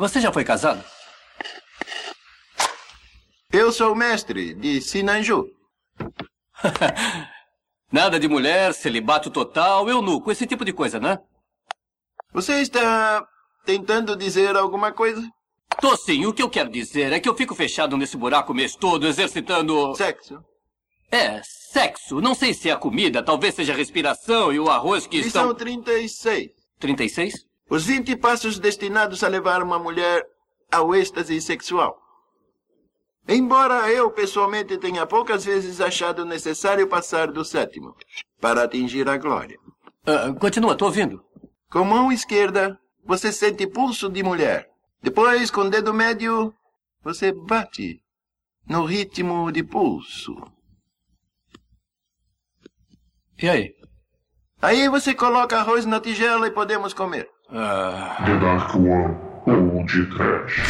Você já foi casado? Eu sou o mestre de Sinanju. Nada de mulher, celibato total, eunuco, esse tipo de coisa, né? Você está tentando dizer alguma coisa? Tô sim. O que eu quero dizer é que eu fico fechado nesse buraco o mês todo, exercitando. Sexo. É, sexo. Não sei se é a comida, talvez seja a respiração e o arroz que Lição estão. 36. 36? Os 20 passos destinados a levar uma mulher ao êxtase sexual. Embora eu pessoalmente tenha poucas vezes achado necessário passar do sétimo para atingir a glória. Ah, continua, tô ouvindo. Com mão esquerda, você sente pulso de mulher. Depois, com o dedo médio, você bate no ritmo de pulso. E aí? Aí você coloca arroz na tigela e podemos comer. Ah, The Dark One ou de Trash.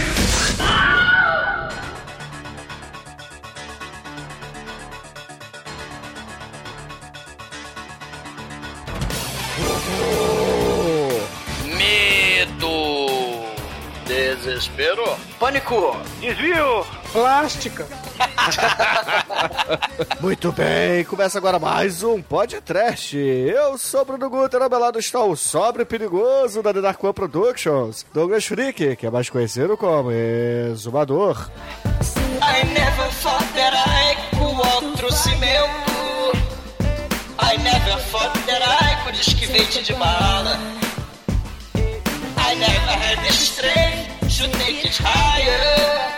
Medo. Desespero. Pânico. Desvio! Plástica! Muito bem, começa agora mais um podcast. Eu sou Bruno Guter, ao meu lado está o sobre perigoso da The Dark One Productions, Douglas Freak, que é mais conhecido como Exumador. I never thought that I could walk through cimento. I never thought that I could esquivete de bala. I never had the strength to take it higher.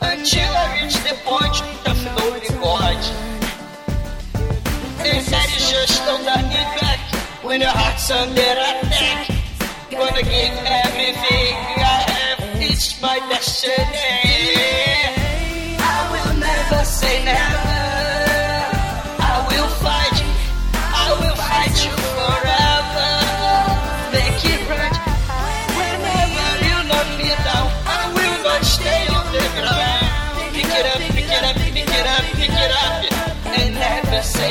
antigamente depois afinou o bigode. Terceira gestão da Impact, when your heart's under attack. Gonna give everything I have, it's my destiny.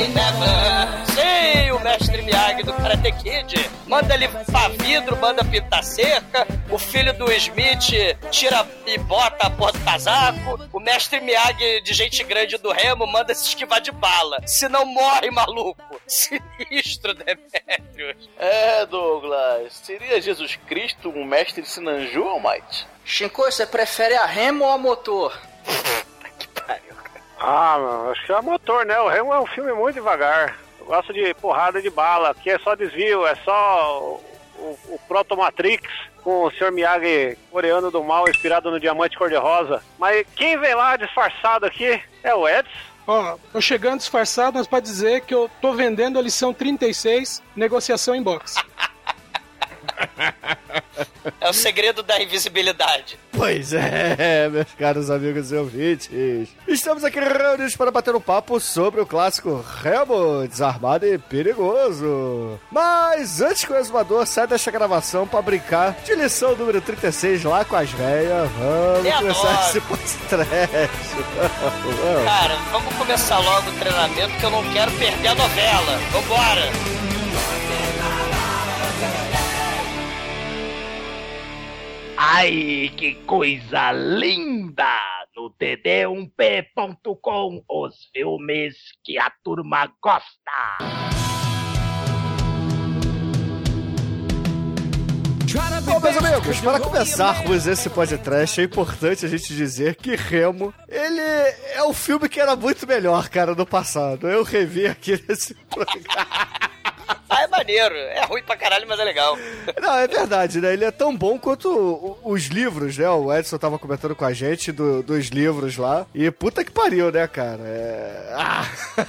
Never say never. Sei, o mestre Miyagi do Karate Kid. Manda ele pra vidro, manda pintar cerca. O filho do Smith tira e bota a porra do casaco. O mestre Miyagi de gente grande do Remo manda se esquivar de bala. Senão morre, maluco. Sinistro, Demetrius. É, Douglas. Seria Jesus Cristo um mestre Sinanju, Almighty? Shinko, você prefere a Remo ou a motor? Ah, mano, acho que é motor, né? O Remo é um filme muito devagar. Eu gosto de porrada de bala, aqui é só desvio, é só o, o, o Proto Matrix com o Sr. Miyagi coreano do mal inspirado no diamante cor-de-rosa. Mas quem vem lá disfarçado aqui é o Edson. Ó, tô chegando disfarçado, mas pra dizer que eu tô vendendo a lição 36, negociação em box. É o segredo da invisibilidade. Pois é, meus caros amigos e ouvintes. Estamos aqui reunidos para bater um papo sobre o clássico Remo, desarmado e perigoso. Mas antes que o exumador saia desta gravação para brincar de lição número 36 lá com as velhas, vamos Eu começar adoro. esse podcast. Cara, vamos começar logo o treinamento que eu não quero perder a novela. Vambora! Ai, que coisa linda! No td1p.com, os filmes que a turma gosta. Bom, meus amigos, para começarmos esse podcast, é importante a gente dizer que Remo, ele é um filme que era muito melhor, cara, no passado. Eu revi aqui nesse programa. Ah, é maneiro. É ruim pra caralho, mas é legal. Não, é verdade, né? Ele é tão bom quanto os livros, né? O Edson tava comentando com a gente do- dos livros lá. E puta que pariu, né, cara? É... Ah,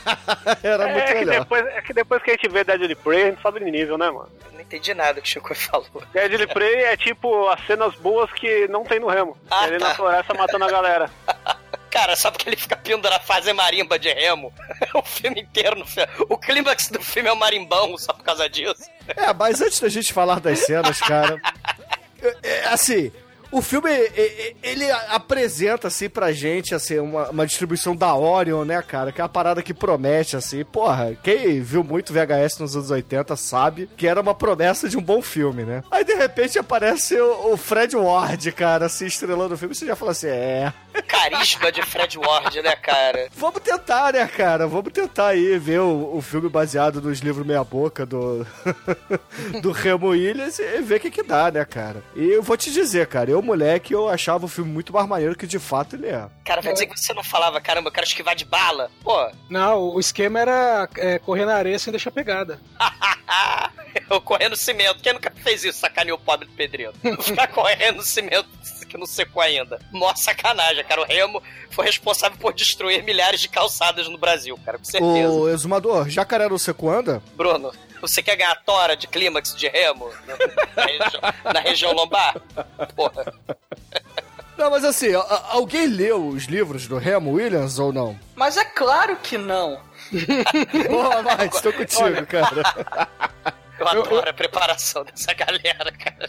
era muito É que, melhor. depois, é que depois que a gente vê Deadly Prey, a gente sobe de nível, né, mano? Eu não entendi nada que o Chico falou. Deadly Prey é tipo as cenas boas que não tem no Remo. Ah, ele tá. na floresta matando a galera. Cara, só porque ele fica pendurado, fazer marimba de remo. o filme inteiro no filme. O clímax do filme é o marimbão, só por causa disso. É, mas antes da gente falar das cenas, cara. é, é, assim, O filme, e- e- ele apresenta, assim, pra gente, assim, uma, uma distribuição da Orion, né, cara? Que é uma parada que promete, assim. Porra, quem viu muito VHS nos anos 80 sabe que era uma promessa de um bom filme, né? Aí, de repente, aparece o, o Fred Ward, cara, assim, estrelando o filme. Você já fala assim, é... Carisma de Fred Ward, né, cara? Vamos tentar, né, cara? Vamos tentar aí ver o, o filme baseado nos livros meia boca do do Remo Williams e ver o que que dá, né, cara? E eu vou te dizer, cara, eu, moleque, eu achava o filme muito mais maneiro que de fato ele é. Cara, vai dizer que você não falava, caramba, eu quero esquivar de bala? Pô, Não, o esquema era é, correr na areia sem deixar pegada. eu correndo cimento. Quem nunca fez isso? Sacaneou o pobre do pedreiro. Ficar correndo no cimento que não secou ainda. Mó sacanagem, cara. O Remo foi responsável por destruir milhares de calçadas no Brasil, cara, com certeza. O exumador, Jacaré no Seco anda? Bruno, você quer ganhar tora de clímax de Remo na, região, na região lombar? Porra. Não, mas assim, alguém leu os livros do Remo Williams ou não? Mas é claro que não. Porra, vai, estou contigo, cara. Eu adoro a preparação dessa galera, cara.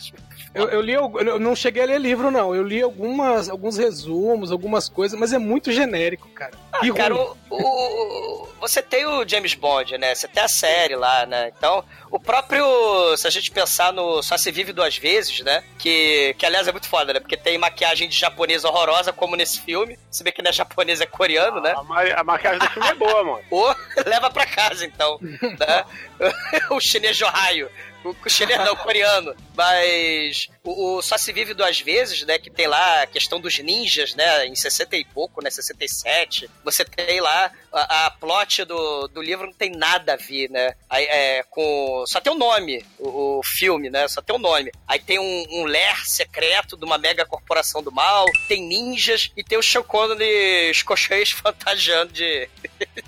Eu, eu li, eu não cheguei a ler livro, não. Eu li algumas, alguns resumos, algumas coisas, mas é muito genérico, cara. E Ah, cara, ruim. o, o- você tem o James Bond, né? Você tem a série lá, né? Então, o próprio. Se a gente pensar no Só Se Vive Duas Vezes, né? Que, que aliás é muito foda, né? Porque tem maquiagem de japonesa horrorosa, como nesse filme. Se bem que não é japonês, é coreano, né? A, ma- a maquiagem do filme é boa, mano. Ou leva pra casa, então. né? o chinês de Ohio. O o chinês não, o coreano. Mas o, o Só Se Vive Duas Vezes, né? Que tem lá a questão dos ninjas, né? Em 60 e pouco, né? 67. Você tem lá a, a plot do, do livro não tem nada a ver, né? Aí, é, com, só tem o nome, o, o filme, né? Só tem o nome. Aí tem um, um ler secreto de uma mega corporação do mal, tem ninjas e tem o Sean Connery e os cocheiros fantasiando de...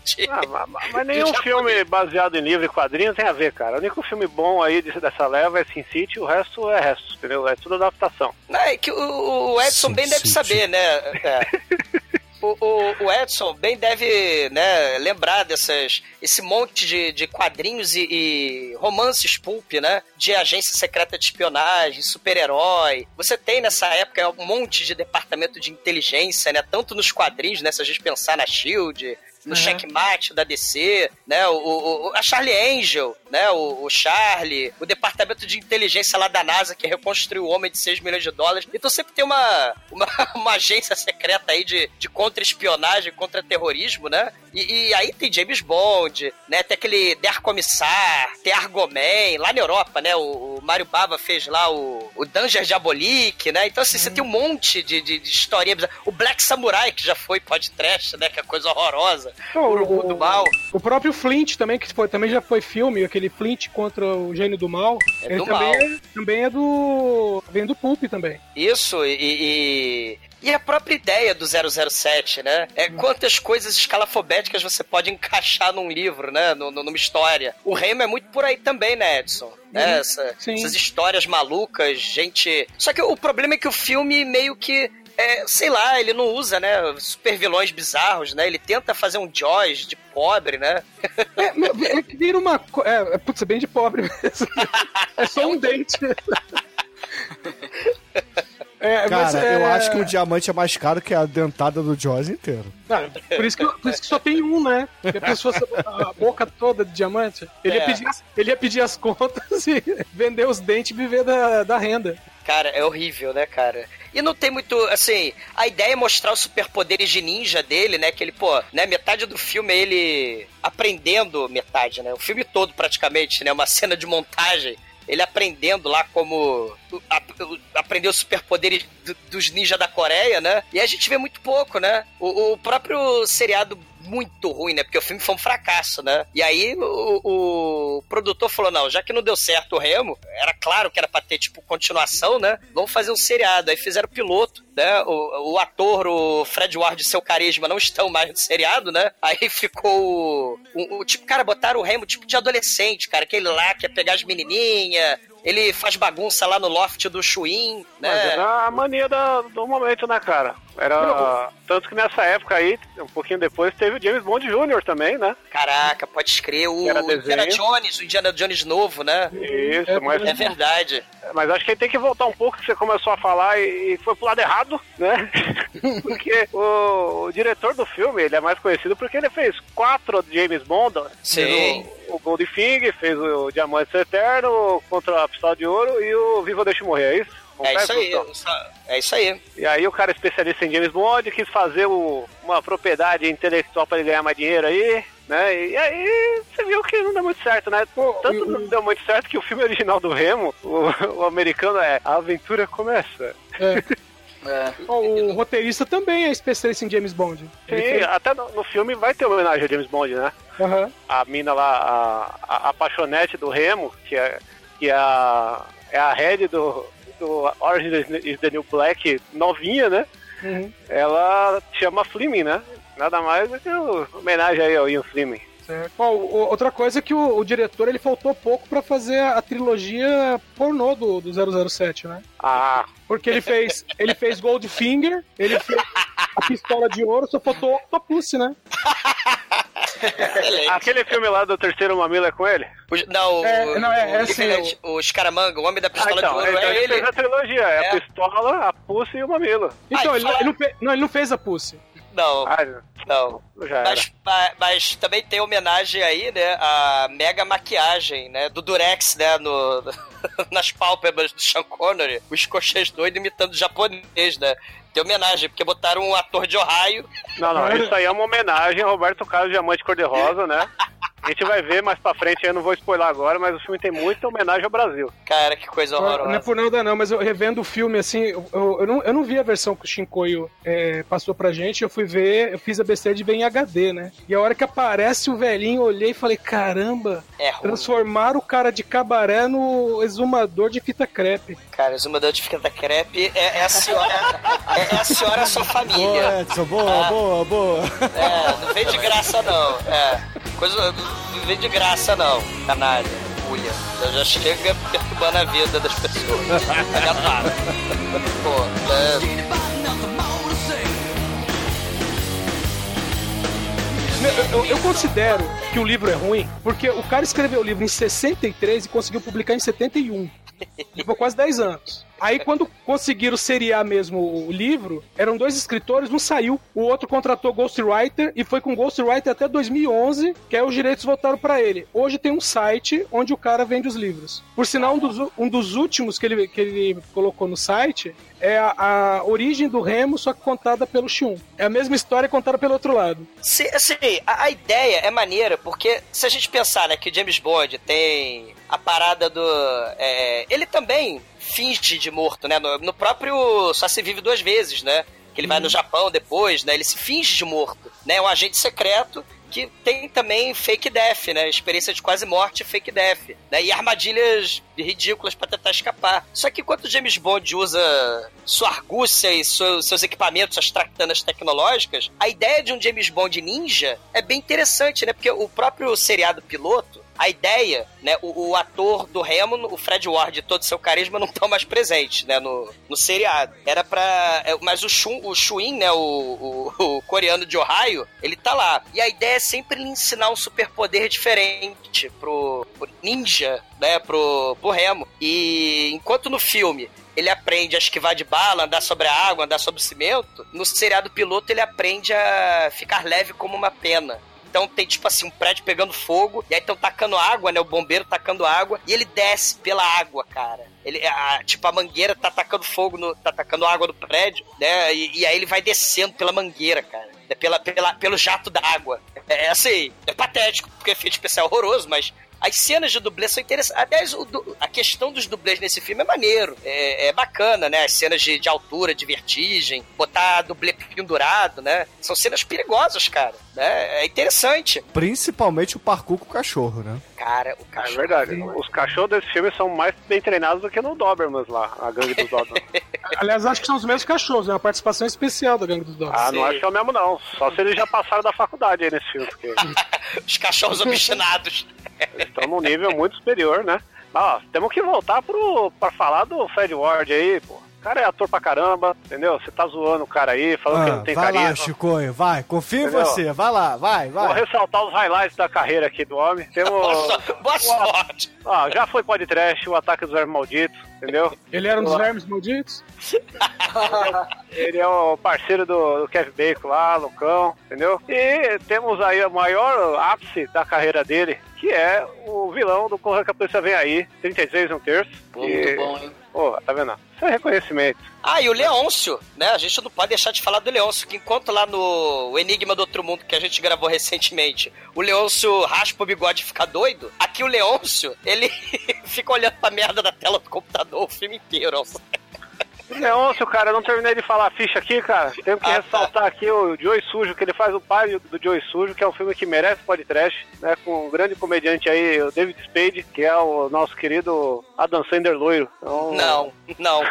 de- Ah, ma- ma- mas nenhum filme baseado em livro e quadrinho tem a ver, cara. O único filme bom aí desse- dessa leva é Sin City, o resto é resto, entendeu? É tudo adaptação. Não, é que o, o Edson Sim, bem deve sim, saber, né? É. O, o- o Edson bem deve né, lembrar dessas esse monte de, de quadrinhos e, e romances pulp, né? De agência secreta de espionagem, super-herói. Você tem nessa época um monte de departamento de inteligência, né? Tanto nos quadrinhos, né? Se a gente pensar na Shield, no checkmate da DC, né? O, o- o- a Charlie Angel, né? O, o Charlie, o departamento de inteligência lá da NASA que reconstruiu o homem de 6 milhões de dólares. Então sempre tem uma, uma, uma agência secreta aí de, de contra-espionagem, contra-terrorismo, né? E, e aí tem James Bond, né? Tem aquele Der Commissar, tem Argoman, lá na Europa, né? O, o Mário Bava fez lá o, o Danger Diabolique, né? Então assim, você tem um monte de, de, de historinha. O Black Samurai, que já foi podcast, né? Que é coisa horrorosa. Não, o Urubu do Mal. O próprio Flint também, que foi- também já foi filme, aquele Flint contra o Gênio do Mal. É ele do também, mal. É, também é do. vem do Pulp também. Isso, e, e, e a própria ideia do 007, né? É quantas coisas escalafobéticas você pode encaixar num livro, né? Nu- numa história. O Reino é muito por aí também, né, Edson? Né? Essa- sim. essas histórias malucas, gente. Só que o problema é que o filme meio que. é, sei lá, ele não usa, né? Super vilões bizarros, né? Ele tenta fazer um Jaws de pobre, né? É, é que vira uma. É, é, putz, é bem de pobre mesmo. É só um dente. É, mas Cara, é- eu acho que o diamante é mais caro que a dentada do Jaws inteiro. Ah, por, isso que, por isso que só tem um, né? Porque a pessoa a boca toda de diamante. Ele, É. ia pedir as, ele ia pedir as contas e vender os dentes e viver da, da renda. Cara, é horrível, né, cara? E não tem muito, assim, a ideia é mostrar os superpoderes de ninja dele, né? Que ele, pô, né, metade do filme é ele aprendendo metade, né? O filme todo praticamente, né? Uma cena de montagem. Ele aprendendo lá como. a- aprender os superpoderes do- dos ninjas da Coreia, né? E a gente vê muito pouco, né? O, o próprio seriado muito ruim, né? Porque o filme foi um fracasso, né? E aí o, o produtor falou: não, já que não deu certo o Remo, era claro que era pra ter, tipo, continuação, né? Vamos fazer um seriado. Aí fizeram piloto, né? O, o ator, o Fred Ward e seu carisma não estão mais no seriado, né? Aí ficou o, o- tipo, cara, botaram o Remo tipo de adolescente, cara, aquele lá que ia pegar as menininhas. Ele faz bagunça lá no loft do Chuin, Mas né? é a mania da- do momento, né, cara? Era. Tanto que nessa época aí, um pouquinho depois, teve o James Bond Jr. também, né? Caraca, pode escrever o Era Indiana. Jones, o Indiana Jones novo, né? Isso, mas. É verdade. Mas acho que tem que voltar um pouco que você começou a falar e, foi pro lado errado, né? porque o, o diretor do filme, ele é mais conhecido porque ele fez quatro James Bond. Sim. Fez o, o Goldfinger, fez o Diamante Eterno, Contra a Pistola de Ouro e o Viva Deixe Morrer, é isso? É isso Confesso, aí. Gustavo? É isso aí. E aí o cara especialista em James Bond quis fazer o- uma propriedade intelectual para ele ganhar mais dinheiro aí, né? E aí você viu que não deu muito certo, né? Tanto não deu muito certo que o filme original do Remo, o, o americano é A Aventura Começa. Ó, o roteirista também é especialista em James Bond. Sim, fez- até no, no filme vai ter homenagem ao James Bond, né? Aham. A mina lá, a, a, a paixonete do Remo, que é, que é a, é a head do, do Orange is the New Black novinha, né? Uhum. ela chama Fleming, né? Nada mais do que o- homenagem aí ao Ian Fleming. O- outra coisa é que o, o diretor ele faltou pouco pra fazer a, a trilogia pornô do, do 007, né? Ah, Porque ele fez, ele fez Goldfinger, ele fez a Pistola de Ouro, só faltou Octopus, né? aquele filme lá do Terceiro Mamilo é com ele? O- não, o, É, não, é- é o, assim, Lieutenant- o Escaramanga, o Homem da Ah, Pistola então, de Ouro, então é ele ele. fez a trilogia, é, É. a pistola, a pulse e o mamilo. Então, Ai, ele, fala- ele não fez, não, ele não fez a Pussy. Não, Ah, não. Mas, ma- mas também tem homenagem aí, né, a mega maquiagem, né, do Durex, né, no, nas pálpebras do Sean Connery, o escocês doido imitando o japonês, né. Tem homenagem, porque botaram um ator de Ohio. Não, não, isso aí é uma homenagem ao Roberto Carlos Diamante Cor-de-Rosa, né? A gente vai ver mais pra frente, eu não vou spoiler agora, mas o filme tem muita homenagem ao Brasil. Cara, que coisa Não é horrorosa. por nada não, mas eu revendo o filme assim, eu, eu, eu não, eu não vi a versão que o Shinkoio é, passou pra gente, eu fui ver, eu fiz a besteira de ver em HD, né? E a hora que aparece o velhinho, eu olhei e falei, caramba, É ruim. transformaram o cara de cabaré no exumador de fita crepe. Cara, exumador de fita crepe é, é a senhora. É, é a senhora e a sua família. Boa, Edson, boa, boa, boa. É, não vem de graça não. É. Coisa. Não vem de graça não, canalha. Ulha. Já, já chega perturbando a vida das pessoas. Já para. Pô, é. Eu, eu- eu considero que o livro é ruim, porque o cara escreveu o livro em 63 e conseguiu publicar em 71. Levou quase 10 anos. Aí, quando conseguiram seriar mesmo o livro, eram dois escritores, um saiu, o outro contratou Ghostwriter e foi com Ghostwriter até 2011, que aí os direitos voltaram pra ele. Hoje tem um site onde o cara vende os livros. Por sinal, um dos, um dos últimos que ele, que ele colocou no site é a, a origem do Remo, só que contada pelo Xion. É a mesma história contada pelo outro lado. Se, assim, a, a ideia é maneira, porque se a gente pensar né, que James Bond tem a parada do. é, ele também finge de morto, né? No, no próprio Só Se Vive Duas Vezes, né? Que ele vai no Japão depois, né? Ele se finge de morto, né? É um agente secreto que tem também fake death, né? Experiência de quase morte e fake death, né? E armadilhas ridículas pra tentar escapar. Só que enquanto o James Bond usa sua argúcia e seu- seus equipamentos, suas tractanas tecnológicas, a ideia de um James Bond ninja é bem interessante, né? Porque o próprio seriado piloto a ideia, né, o, o ator do Remo, o Fred Ward todo seu carisma não estão mais presentes, né, no, no seriado. Era pra... é, Mas o, Shun, o Shuin, né, o, o, o coreano de Ohio, ele tá lá. E a ideia é sempre lhe ensinar um superpoder diferente pro, pro ninja, né, pro, pro Remo. E enquanto no filme ele aprende a esquivar de bala, andar sobre a água, andar sobre o cimento, no seriado piloto ele aprende a ficar leve como uma pena. Então tem tipo assim um prédio pegando fogo e aí estão tacando água, né? O bombeiro tacando água e ele desce pela água, cara. Ele, a- tipo a mangueira tá tacando fogo, no, tá tacando água no prédio, né? E, e aí ele vai descendo pela mangueira, cara. É Pela, pela, pelo jato d'água. É, é assim, é patético, porque efeito especial é horroroso, mas as cenas de dublê são interessantes. Aliás, a questão dos dublês nesse filme é maneiro. É, é bacana, né? As cenas de, de altura, de vertigem, botar dublê pendurado, né? São cenas perigosas, cara. Né? É interessante. Principalmente o parkour com o cachorro, né? Cara, o É cachorro. verdade. Os cachorros desse filme são mais bem treinados do que no Dobermans lá, a gangue dos Dobermans. Aliás, acho que são os mesmos cachorros, é uma participação especial da Gangue dos Dogs. Ah, não Sim. acho que é o mesmo não. Só se eles já passaram da faculdade aí nesse filme, porque Os cachorros obstinados. eles estão num nível muito superior, né? Ó, temos que voltar pro, pra falar do Fred Ward aí, pô. Cara é ator pra caramba, entendeu? Você tá zoando o cara aí, falando que Ah, não tem vai carisma. lá, Chicoio, vai. Confio em Entendeu? você. Vai lá, vai, Vou vai. ressaltar os highlights da carreira aqui do homem. Temos. Boa sorte. Ah, já foi podcast, o ataque dos vermes malditos, entendeu? Ele era um dos vermes malditos? Ele é o parceiro do, do Kevin Bacon lá, Lucão, entendeu? E temos aí o maior ápice da carreira dele, que é o vilão do Corra que a Polícia Vem Aí, 36 e um terço. Pô, que- muito bom, hein? Pô, tá vendo? Isso é reconhecimento. Ah, e o Leôncio, né? A gente não pode deixar de falar do Leôncio, que enquanto lá no Enigma do Outro Mundo, que a gente gravou recentemente, o Leôncio raspa o bigode e fica doido, aqui o Leôncio, ele fica olhando pra merda da tela do computador o filme inteiro. Leôncio, cara, eu não terminei de falar a ficha aqui, cara. Tenho que Ah, tá. ressaltar aqui o Joey Sujo, que ele faz o pai do Joey Sujo, que é um filme que merece podcast, né? Com um grande comediante aí, o David Spade, que é o nosso querido Adam Sandler loiro. Então, Não, não.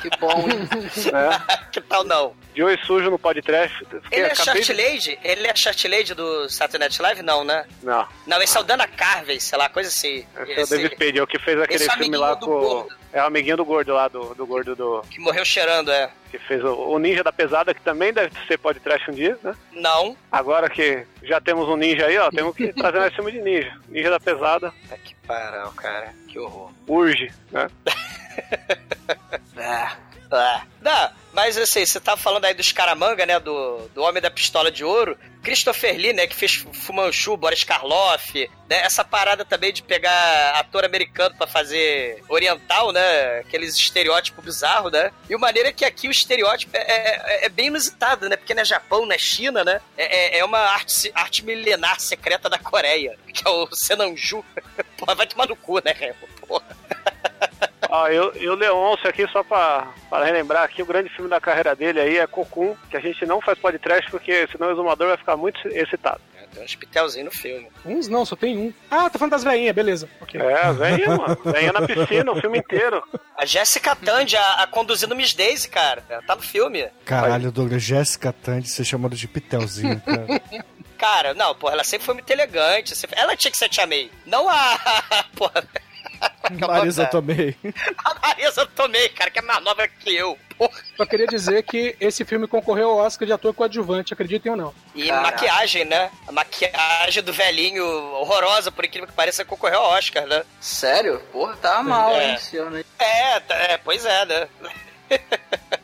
Que bom, hein? né? que tal não? Joey Sujo no podcast. Fiquei- Ele é acabei Short de- Lady? Ele é Short Lady do Saturday Night Live? Não, né? Não, Não, esse é o Dana Carvey, sei lá, coisa assim. esse é o Esse- David Spade, é o que fez aquele esse filme lá do com. gordo. É o amiguinho do gordo lá, do, do gordo do. Que morreu cheirando, é. Que fez o, o Ninja da Pesada, que também deve ser podcast um dia, né? Não. Agora que já temos um ninja aí, ó, temos que trazer mais filme de ninja. Ninja da Pesada, Tá que parão, cara. Que horror. urge, né? Ah, ah. Mas assim, você tava falando aí dos Caramanga, né? Do, do Homem da Pistola de Ouro. Christopher Lee, né? Que fez Fumanchu, Boris Karloff. Né, essa parada também de pegar ator americano pra fazer oriental, né? Aqueles estereótipos bizarros, né? E o maneiro é que aqui o estereótipo é, é- é bem inusitado, né? Porque não é Japão, não é China, né? É, é- é uma arte, arte milenar secreta da Coreia, que é o Senanju. Porra, vai tomar no cu, né? Porra. Ó, eu, e o Leôncio aqui, só pra, pra relembrar aqui, o grande filme da carreira dele aí é Cocum, que a gente não faz podcast porque senão o exumador vai ficar muito excitado. Tem uns pitelzinhos no filme. Uns não, só tem um. Ah, tá falando das veinhas, beleza. Ok. É, venha, mano. Venha na piscina o filme inteiro. A Jessica Tandy, a, a conduzindo Miss Daisy, cara. Ela tá no filme. Caralho, Douglas, Jéssica Tandy, você chamando de Pitelzinho, cara. Cara, não, porra, ela sempre foi muito elegante. sempre- Ela tinha que ser Tia May. Não a. porra. Marisa Tomei. A Marisa Tomei, cara, que é mais nova que eu. Porra. Só queria dizer que esse filme concorreu ao Oscar de ator coadjuvante, acreditem ou não. E Caraca. maquiagem, né? A maquiagem do velhinho horrorosa, por incrível que pareça, concorreu ao Oscar, né? Sério? Porra, tá mal, É. hein, esse ano aí. É, tá- é, pois é, né?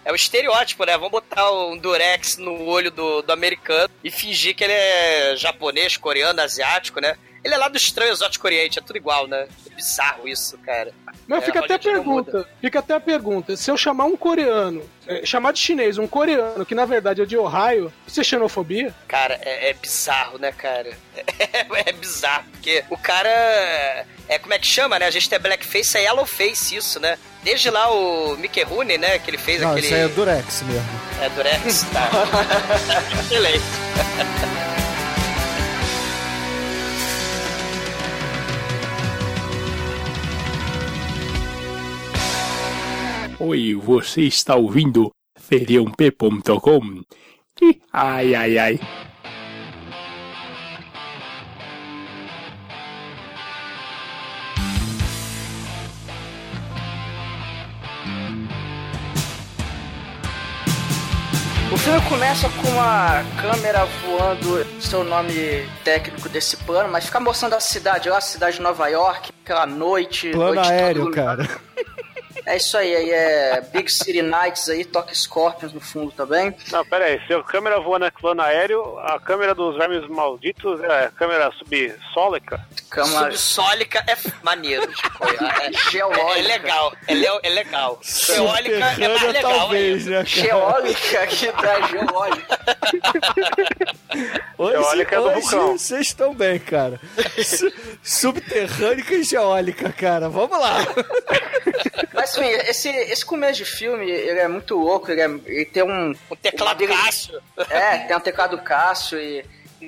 É o estereótipo, né? Vamos botar um durex no olho do, do americano e fingir que ele é japonês, coreano, asiático, né? Ele é lá do estranho exótico oriente, é tudo igual, né? É bizarro isso, cara. Mas É, fica até a não pergunta, fica até a pergunta, se eu chamar um coreano, é, chamar de chinês um coreano, que na verdade é de Ohio, isso é xenofobia? Cara, é, é bizarro, né, cara? É, é bizarro, porque o cara. É como é que chama, né? A gente tem blackface, é yellowface, isso, né? Desde lá o Mickey Rooney, né? Que ele fez Não, aquele. isso aí é Durex mesmo. É Durex, tá. Excelente. Oi, você está ouvindo feriump.com? Ai, ai, ai. O filme começa com uma câmera voando, seu nome técnico desse plano, mas fica mostrando a cidade lá, a cidade de Nova York, aquela noite. Plano noite aéreo, cara. É isso aí, aí é Big City Nights aí, toca Scorpions no fundo também. Não, pera aí. Se a câmera voa no plano aéreo, a câmera dos vermes malditos é a câmera subsólica. Câmera Subsólica é maneiro. Tipo, é, geológica. é legal. É, le- é legal. Geólica é mais Subterrânea, legal. talvez, ainda. né? Geólica que dá geológica. Hoje, Geólica é do hoje vulcão. vocês estão bem, cara. Su- Subterrânica e geólica, cara. Vamos lá. Mas assim, esse, esse começo de filme, ele é muito louco, ele, é- ele tem um... O teclado uma Cássio. É, tem um teclado Cássio e,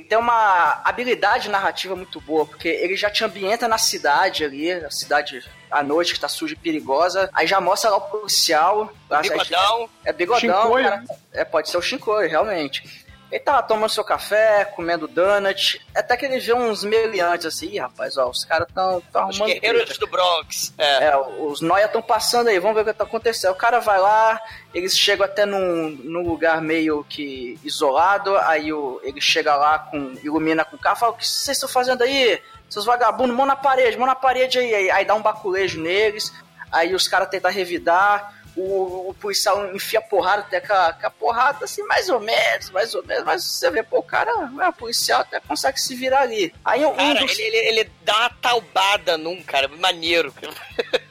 tem uma habilidade narrativa muito boa, porque ele já te ambienta na cidade ali, a cidade à noite que tá suja e perigosa, aí já mostra lá o policial. lá- Bigodão. É bigodão, Shinkoio. cara. É, pode ser o Shinkoi, realmente. Ele tá lá tomando seu café, comendo donut, até que ele vê uns meliantes assim, Ih, rapaz, ó, os caras tão, tão Os arrumando. guerreiros treta. do Bronx. É. É, os noia estão passando aí, vamos ver o que tá acontecendo. O cara vai lá, eles chegam até num, num lugar meio que isolado, aí o, ele chega lá, com ilumina com o carro, fala, o que vocês estão fazendo aí? Seus vagabundos, mão na parede, mão na parede aí. Aí, aí dá um baculejo neles, aí os caras tentam revidar, o, o policial enfia porrada até com a, com a porrada, assim, mais ou menos, mais ou menos, mas você vê, pô, o cara, é, o policial até consegue se virar ali. Aí um Cara, dos- ele, ele, ele dá uma taubada num, cara, maneiro.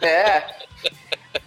É.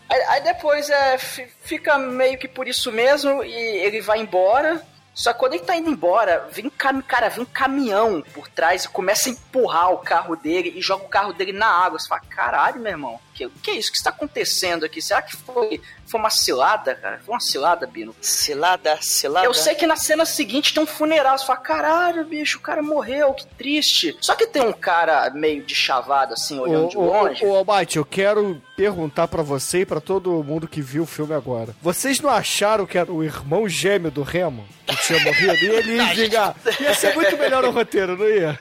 Aí, aí depois é, fi- fica meio que por isso mesmo e ele vai embora. Só que quando ele tá indo embora, vem cara, vem um caminhão por trás e começa a empurrar o carro dele e joga o carro dele na água. Você fala, caralho, meu irmão, que, que é isso? O que está acontecendo aqui? Será que foi, foi uma cilada, cara? Foi uma cilada, Bino? Cilada, cilada. Eu sei que na cena seguinte tem um funeral. Você fala, caralho, bicho, o cara morreu, que triste. Só que tem um cara meio de chavado, assim, olhando de Ô, ô, longe. ô, Almighty, eu quero perguntar pra você e pra todo mundo que viu o filme agora. Vocês não acharam que era o irmão gêmeo do Remo? Que tinha morrido? E ele ia vingar. Ia ser muito melhor o roteiro, não ia?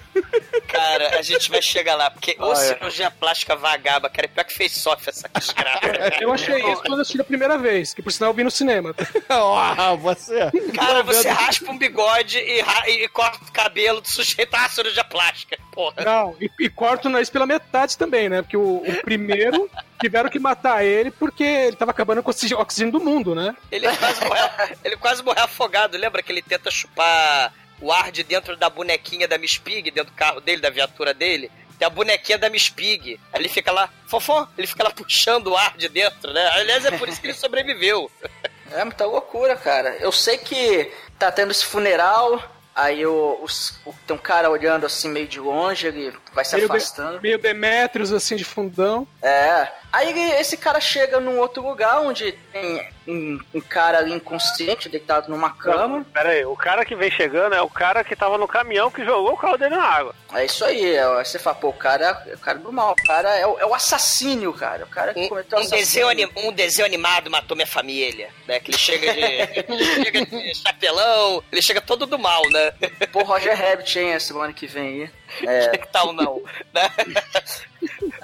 Cara, a gente vai chegar lá, porque Ah, ô é. cirurgia plástica vagaba, cara, é pior que fez sofre essa desgraça. Eu achei isso quando eu assisti a primeira vez, que por sinal eu vi no cinema. Ah, você. Cara, você raspa um bigode e, ra- e corta o cabelo do sujeito à cirurgia plástica. Porra. Não, e, e corto o nariz pela metade também, né? Porque o, o primeiro tiveram que matar ele porque ele tava acabando com o oxi- oxigênio do mundo, né? Ele quase morreu, ele quase morreu afogado. Lembra que ele tenta chupar o ar de dentro da bonequinha da Miss Pig, dentro do carro dele, da viatura dele? Tem a bonequinha da Miss Pig. Aí ele fica lá, fofó, ele fica lá puxando o ar de dentro, né? Aliás, é por isso que ele sobreviveu. É muita loucura, cara. Eu sei que tá tendo esse funeral, aí o, o- tem um cara olhando assim meio de longe, ele vai se Meio, afastando. meio Demetrius, assim, de fundão. É. Aí ele- esse cara chega num outro lugar onde tem um, um cara ali inconsciente, deitado numa cama. Pera aí, o cara que vem chegando é o cara que tava no caminhão que jogou o carro dele na água. É isso aí, é, aí você fala, pô, o cara é o cara do mal, o cara é o, é o assassino, cara. O cara que cometeu Um desenho, anim- um desenho animado matou minha família, né? Que ele chega de, ele chega de chapelão, ele chega todo do mal, né? Pô, Roger Rabbit, hein, semana que vem aí. É, Que tal não, né?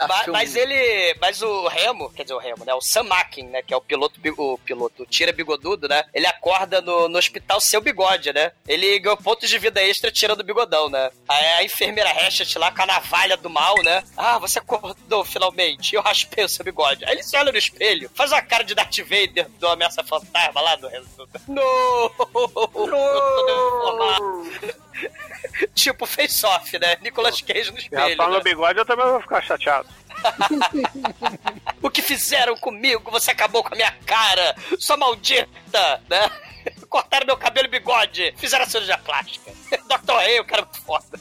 Mas, mas ele. Mas o Remo, quer dizer, o Remo, né? O Sam Mackin, né? Que é o piloto, o piloto o tira bigodudo, né? Ele acorda no, no hospital sem o bigode, né? Ele ganhou pontos de vida extra tirando o bigodão, né? Aí a enfermeira Hatchet lá com a navalha do mal, né? Ah, você acordou finalmente. E eu raspei o seu bigode. Aí ele se olha no espelho, faz uma cara de Darth Vader do Ameaça Fantasma lá do. No! No! tipo face-off, né? Nicolas Cage no Se espelho. raspar né? meu bigode, eu também vou ficar chateado. O que fizeram comigo? Você acabou com a minha cara, sua maldita, né? Cortaram meu cabelo e bigode, fizeram a cirurgia plástica. Dr. Ray, o cara é muito foda.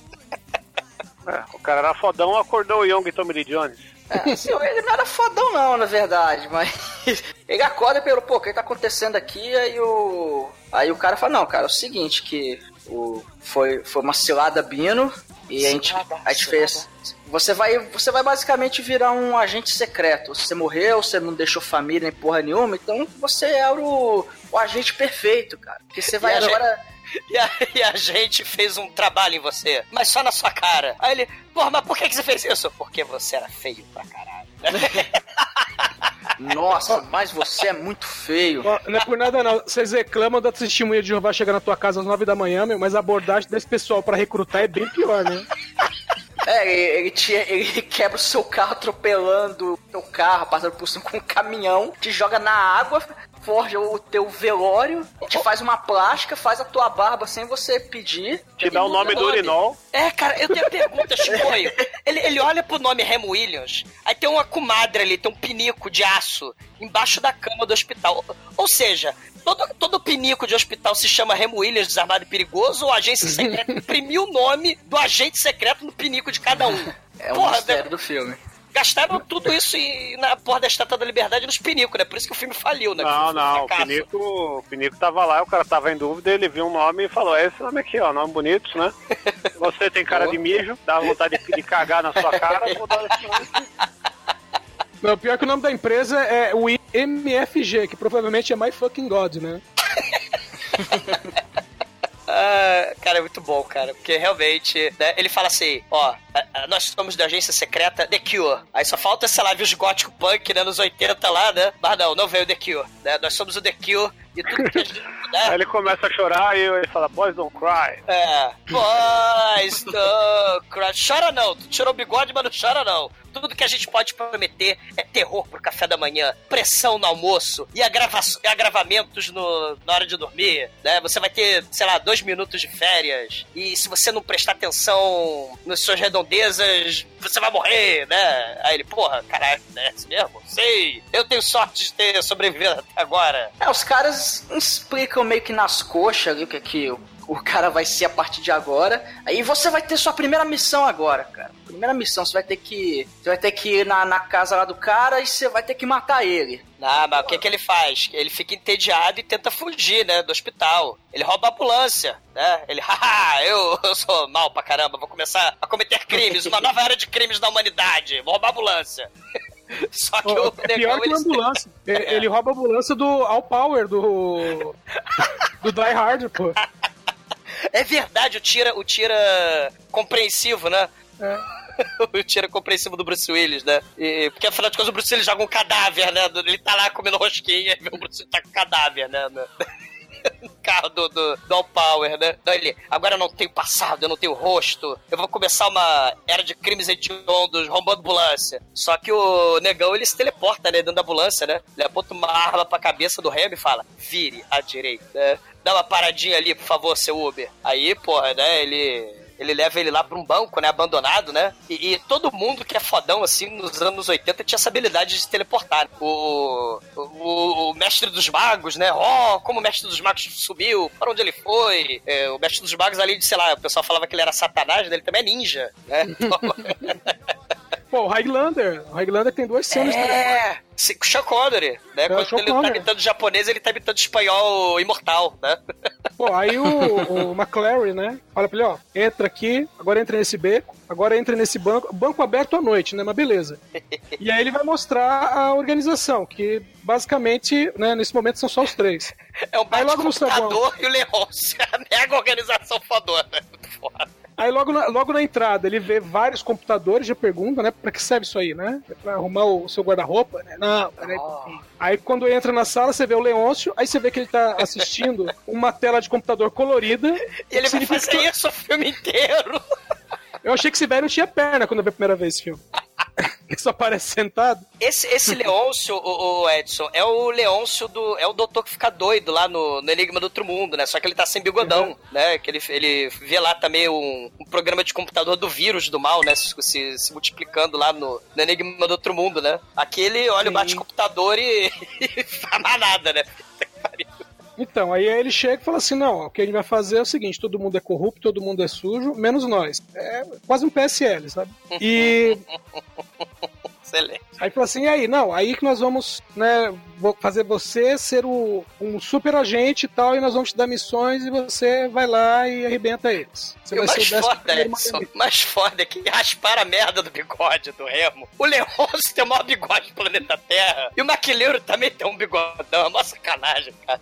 É, o cara era fodão, acordou o Young Tommy Lee Jones. É, assim, ele não era fodão não, na verdade, mas ele acorda pelo, pô, o que tá acontecendo aqui? Aí o aí o cara fala, não, cara, é o seguinte, que o, foi, foi uma cilada Bino e a gente, a gente fez... Você vai, você vai basicamente virar um agente secreto. Você morreu, você não deixou família nem porra nenhuma, então você é o, o agente perfeito, cara. Porque você vai E a gente- agora... E a, e a gente fez um trabalho em você, mas só na sua cara. Aí ele, porra, mas por que, que você fez isso? Porque você era feio pra caralho. Nossa, mas você é muito feio. Não é por nada não. Vocês reclamam da testemunha de Jeová chegar na tua casa às 9 da manhã, meu, mas a abordagem desse pessoal pra recrutar é bem pior, né? É, ele, tinha, ele quebra o seu carro atropelando o teu carro, passando por cima com um caminhão, te joga na água, forja o teu velório, te faz uma plástica, faz a tua barba sem você pedir. Te dá o nome do urinol. É, cara, eu tenho pergunta, Chicoio. Ele, ele olha pro nome Remo Williams, aí tem uma comadre ali, tem um pinico de aço embaixo da cama do hospital. Ou seja, todo, todo pinico de hospital se chama Remo Williams, desarmado e perigoso, ou a agência secreta imprimiu o nome do agente secreto no pinico de cada um. É o Porra, mistério né? do filme. Gastaram tudo isso e, na porra da Estátua da Liberdade nos pinicos, né? Por isso que o filme faliu, né? Não, não, o. Pinico, o Pinico tava lá, o cara tava em dúvida, ele viu um nome e falou, é esse nome aqui, ó, nome bonito, né? Você tem cara de mijo, dá vontade de, de cagar na sua cara, vou dar esse nome aqui. Não, pior que o nome da empresa é o MFG, que provavelmente é My Fucking God, né? Ah, cara, é muito bom, cara. Porque realmente, né, ele fala assim: ó, nós somos da agência secreta The Cure. Aí só falta, sei lá, os gótico punk, né, nos 80 lá, né? Mas não, não veio The Cure, né? Nós somos o The Cure e tudo que a gente puder. Aí ele começa a chorar e ele fala, boys don't cry. É, boys, não, cry. chora não, tu tirou o bigode, mas não chora não. Tudo que a gente pode prometer é terror pro café da manhã, pressão no almoço e, agrava agravamentos no, na hora de dormir, né? Você vai ter, sei lá, dois minutos de férias e se você não prestar atenção nas suas redondezas, você vai morrer, né? Aí ele, porra, caralho, é isso mesmo? Sei, eu tenho sorte de ter sobrevivido até agora. É, os caras explicam meio que nas coxas ali o que, que o, cara vai ser a partir de agora. Aí você vai ter sua primeira missão agora, cara. Primeira missão, você vai ter que. Você vai ter que ir na, na casa lá do cara e você vai ter que matar ele. Ah, mas o que que ele faz? Ele fica entediado e tenta fugir, né, do hospital. Ele rouba a ambulância, né? Ele, haha, eu, eu sou mal pra caramba, vou começar a cometer crimes, uma nova era de crimes da humanidade, vou roubar a ambulância. Só que o é pior que ele... uma ambulância. É, Ele rouba a ambulância do All Power, do. do Die Hard, pô. É verdade, o tira, o tira compreensivo, né? o tira compreensivo do Bruce Willis, né? E, porque afinal de contas o Bruce Willis joga um cadáver, né? Ele tá lá comendo rosquinha e o Bruce Willis tá com cadáver, né? Carro do, do, do All Power, né? Então ele, agora eu não tenho passado, eu não tenho rosto, eu vou começar uma era de crimes hediondos, roubando ambulância. Só que o negão, ele se teleporta, né, dentro da ambulância, né? Ele aponta uma arma pra cabeça do Remy e fala, vire à direita, né? Dá uma paradinha ali, por favor, seu Uber. Aí, porra, né, ele... Ele leva ele lá pra um banco, né? Abandonado, né? E, e todo mundo que é fodão, assim, nos anos 80 tinha essa habilidade de se teleportar. O, o, o mestre dos magos, né? Oh, como o mestre dos magos subiu, para onde ele foi. É, o mestre dos magos, além de, sei lá, o pessoal falava que ele era satanás, né? ele também é ninja, né? Então, Pô, o Highlander. O Highlander tem duas cenas. é, se- Sean Connery, né? Quando Sean ele tá Connery. imitando japonês, ele tá imitando espanhol imortal, né? Pô, aí o, o McClary, né? Fala pra ele, ó, entra aqui, agora entra nesse beco, agora entra nesse banco, banco aberto à noite, né? Mas beleza. E aí ele vai mostrar a organização, que basicamente, né, nesse momento são só os três. É o no bate-computador e o Leôncio. A mega organização fodona. Muito foda. Aí logo na, logo na entrada ele vê vários computadores, já pergunta, né? Pra que serve isso aí, né? É pra arrumar o seu guarda-roupa? Né? Não, peraí. Aí quando entra na sala, você vê o Leôncio, aí você vê que ele tá assistindo uma tela de computador colorida. E ele vai Significa fazer que- isso o filme inteiro. Eu achei que esse velho não tinha perna quando eu vi a primeira vez esse filme. Ele só parece sentado. Esse, esse Leôncio, o, o Edson, é o Leôncio do. É o doutor que fica doido lá no, no Enigma do Outro Mundo, né? Só que ele tá sem bigodão, né? Que ele, ele vê lá também um, um programa de computador do vírus do mal, né? Se, se, se multiplicando lá no, no Enigma do Outro Mundo, né? Aqui ele olha o Sim. bate-computador e, e faz mais nada, né? Então, aí ele chega e fala assim: não, o que a gente vai fazer é o seguinte: todo mundo é corrupto, todo mundo é sujo, menos nós. É quase um PSL, sabe? E Excelente. aí fala assim: e aí, não, aí que nós vamos, né, vou fazer você ser o, um super agente e tal, e nós vamos te dar missões e você vai lá e arrebenta eles. Você E o vai mais ser o foda, o mais foda é que rasparam a merda do bigode do Remo. O Leôncio tem o maior bigode do planeta Terra. E o Maquileiro também tem um bigodão. É uma sacanagem, cara.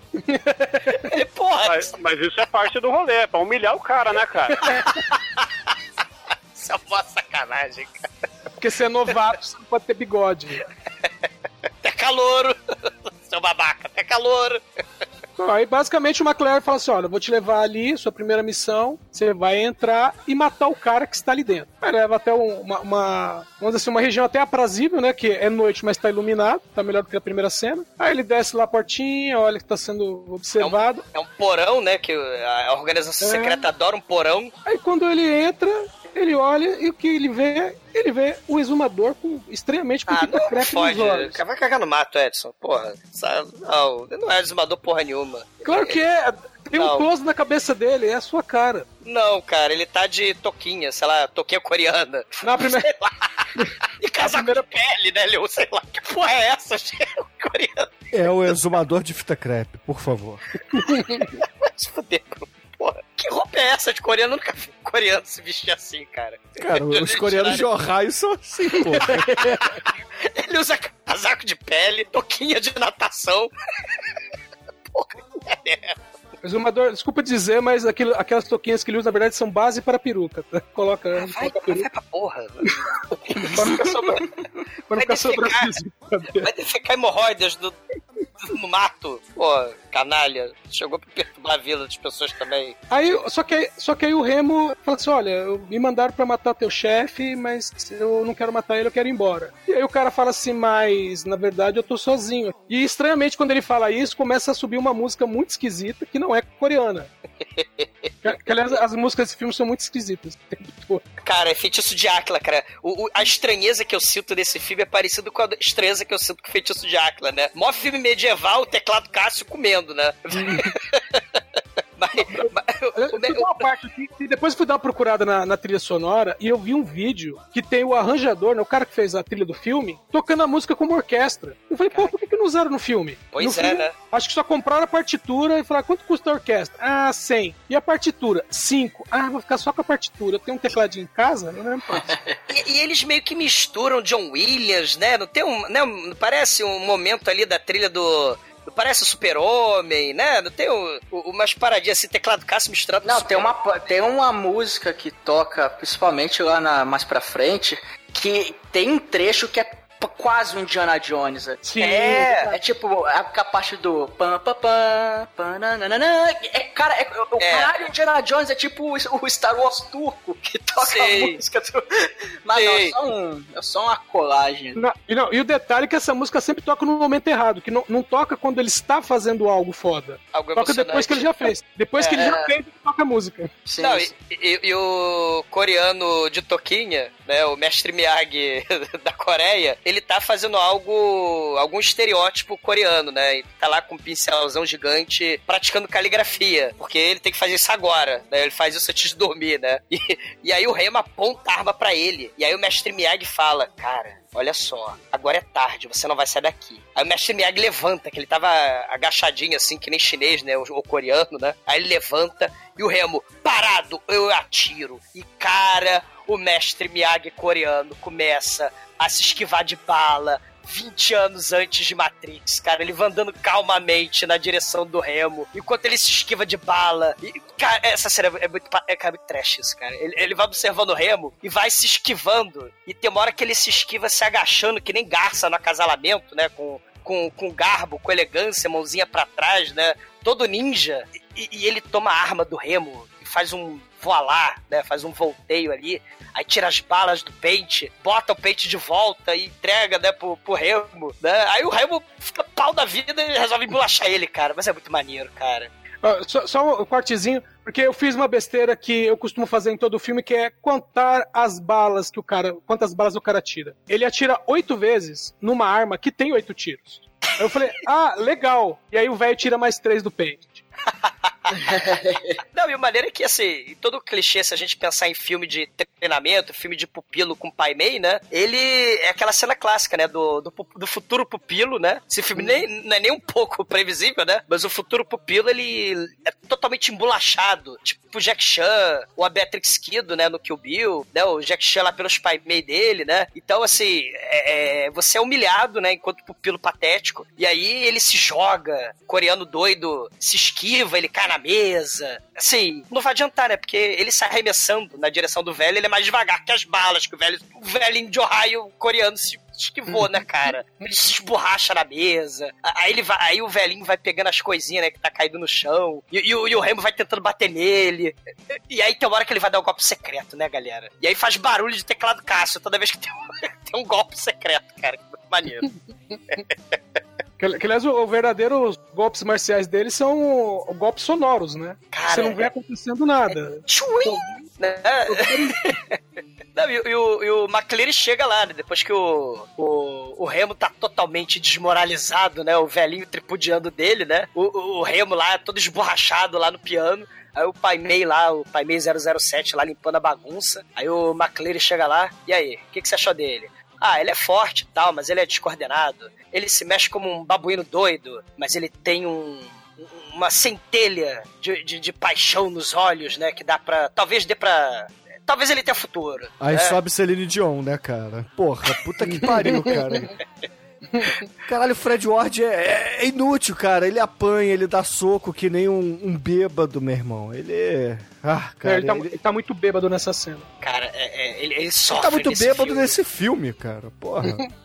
Ele, porra, Mas, mas isso é parte do rolê, é pra humilhar o cara, né, cara? isso é uma sacanagem, cara. Porque você é novato, você não pode ter bigode. Até calouro. Seu babaca, até calouro. Então, Aí basicamente o McLaren fala assim: olha, eu vou te levar ali, sua primeira missão, você vai entrar e matar o cara que está ali dentro. Aí leva até um- uma, uma- vamos dizer assim, uma região até aprazível, né? Que é noite, mas está iluminado, tá melhor do que a primeira cena. Aí ele desce lá a portinha, olha que tá sendo observado. É um porão, né? Que a organização É. secreta adora um porão. Aí quando ele entra, ele olha e o que ele vê? Ele vê o exumador com extremamente com Ah, fita crepe nos fode. olhos. Vai cagar no mato, Edson. Porra. Sabe? Não, ele não é desmador porra nenhuma. Claro que é. Tem um Não. close na cabeça dele, é a sua cara. Não, cara, ele tá de toquinha, sei lá, toquinha coreana. Na primeira. Sei lá. E casaco de pele, né, Leo? Sei lá, que porra é essa? Coreano. É o exumador de fita crepe, por favor. Vai se fuder, porra. Que roupa é essa de coreano? Eu nunca vi um coreano se vestir assim, cara. Cara, os coreanos de Ohio são assim, pô. Ele usa casaco de pele, toquinha de natação. Porra, que é? Exumador, desculpa dizer, mas aquilo, aquelas toquinhas que ele usa, na verdade, são base para peruca. tá? Coloca, Vai, coloca a peruca vai pra porra. pra não ficar sobrando. Pra não Vai ficar sobrando. Vai defecar hemorroidas do, no mato. Pô, canalha. Chegou pra perturbar a vida das pessoas também. Aí, só que, aí- só que aí o Remo fala assim: olha, me mandaram pra matar teu chefe, mas eu não quero matar ele, eu quero ir embora. E aí o cara fala assim, mas na verdade eu tô sozinho. E estranhamente, quando ele fala isso, começa a subir uma música muito esquisita que não é coreana. que, aliás, as músicas desse filme são muito esquisitas. Cara, é feitiço de Áquila, cara. O, o- a estranheza que eu sinto desse filme é parecido com a estranheza que eu sinto com o feitiço de Áquila, né? Mó filme medieval, o teclado Cássio comendo, né? mas, Eu- eu- tem uma parte aqui que depois eu fui dar uma procurada na, na trilha sonora e eu vi um vídeo que tem o arranjador, né, o cara que fez a trilha do filme, tocando a música como orquestra. Eu falei, pô, por que, que não usaram no filme? Pois No é, filme, né? Acho que só compraram a partitura e falaram, quanto custa a orquestra? Ah, 100. E a partitura? 5. Ah, vou ficar só com a partitura. Eu tenho um tecladinho em casa? Eu não lembro. E, e eles meio que misturam John Williams, né? Não tem um. Né? Parece um momento ali da trilha do. Parece o Super-Homem, né? Não tem o, o- umas paradinhas assim, teclado Cássio misturado Não, tem uma, tem uma música que toca, principalmente lá na, mais pra frente, que tem um trecho que é quase um Indiana Jones. Sim. É, é tipo a, parte do pam pam pam pam nananana. É, cara, é, o É. caralho Indiana Jones é tipo o, Star Wars turco que toca Sei. a música do... Mas não, é só, um, é só uma colagem. Não, e, não, e o detalhe é que essa música sempre toca no momento errado, que não, não toca quando ele está fazendo algo foda. Algo Toca emocionante. depois que ele já fez. Depois que ele É. já fez, ele toca a música. Sim, Não, sim. e, e- e o coreano de Toquinha, né, o mestre Miyagi da Coreia, ele tá fazendo algo, algum estereótipo coreano, né? Tá lá com um pincelzão gigante praticando caligrafia, porque ele tem que fazer isso agora, né? Ele faz isso antes de dormir, né? E, e aí o Rema aponta a arma pra ele. E aí o mestre Miyagi fala, cara, olha só, agora é tarde, você não vai sair daqui. Aí o mestre Miyagi levanta, que ele tava agachadinho assim, que nem chinês, né? O, o coreano, né? Aí ele levanta e o Remo, parado, eu atiro. E cara, o mestre Miyagi coreano começa a se esquivar de bala. 20 anos antes de Matrix, cara, ele vai andando calmamente na direção do Remo, enquanto ele se esquiva de bala. E, cara, essa cena é muito, é, muito trash isso, cara. Ele, ele vai observando o Remo e vai se esquivando. E tem uma hora que ele se esquiva se agachando, que nem garça no acasalamento, né? Com, com, com garbo, com elegância, mãozinha pra trás, né? Todo ninja. E, e ele toma a arma do Remo faz um voar, né? Faz um volteio ali. Aí tira as balas do pente, bota o pente de volta e entrega, né, pro, pro Remo, né? Aí o Remo fica pau da vida e resolve embolachar ele, cara. Mas é muito maneiro, cara. Ó, Só, só um cortezinho, porque eu fiz uma besteira que eu costumo fazer em todo filme, que é contar as balas que o cara. Quantas balas o cara tira. Ele atira oito vezes numa arma que tem oito tiros. Eu falei, ah, legal. E aí o velho tira mais três do pente. Não, e o maneiro é que, assim, em todo clichê, se a gente pensar em filme de treinamento, filme de pupilo com pai mei, né? Ele é aquela cena clássica, né? Do, do, do futuro pupilo, né? Esse filme nem, não é nem um pouco previsível, né? Mas o futuro pupilo, ele é totalmente embolachado. Tipo o Jack Chan, ou a Beatrix Kido, né? No Kill Bill, né? O Jack Chan lá pelos pai mei dele, né? Então, assim, é, é- você é humilhado, né? Enquanto pupilo patético. E aí ele se joga, coreano doido, se esquiva, ele cai na mesa. Assim, não vai adiantar, né? Porque ele sai arremessando na direção do velho, ele é mais devagar que as balas, que o velho, o velhinho de Ohio coreano se esquivou, né, cara? Ele se esborracha na mesa. Aí ele vai, aí o velhinho vai pegando as coisinhas, né, que tá caído no chão. E, e o, e o Remo vai tentando bater nele. E aí tem uma hora que ele vai dar um golpe secreto, né, galera? E aí faz barulho de teclado Cássio toda vez que tem um, tem um golpe secreto, cara. Que muito maneiro. Que, que, aliás, o, o verdadeiro os golpes marciais dele são golpes sonoros, né? Cara, Você não vê acontecendo nada. Tchuim! Né? Não, e, e o, e o McCleary chega lá, né? Depois que o, o, o Remo tá totalmente desmoralizado, né? O velhinho tripudiando dele, né? O, o, o Remo lá, todo esborrachado lá no piano. Aí o Pai Mei lá, o Pai Mei 007 lá limpando a bagunça. Aí o McCleary chega lá, e aí, o que, que você achou dele? Ah, ele é forte e tal, mas ele é descoordenado. Ele se mexe como um babuíno doido, mas ele tem um, uma centelha de, de, de paixão nos olhos, né? Que dá pra. Talvez dê pra. Talvez ele tenha futuro. Aí né? sobe Celine Dion, né, cara? Porra, puta que pariu, cara. Caralho, o Fred Ward é, é inútil, cara. Ele apanha, ele dá soco que nem um, um bêbado, meu irmão. Ele é. Ah, cara. ele, tá, ele- ele tá muito bêbado nessa cena. Cara, é- é, ele, ele ele sofre tá muito nesse bêbado filme. nesse filme, cara. Porra.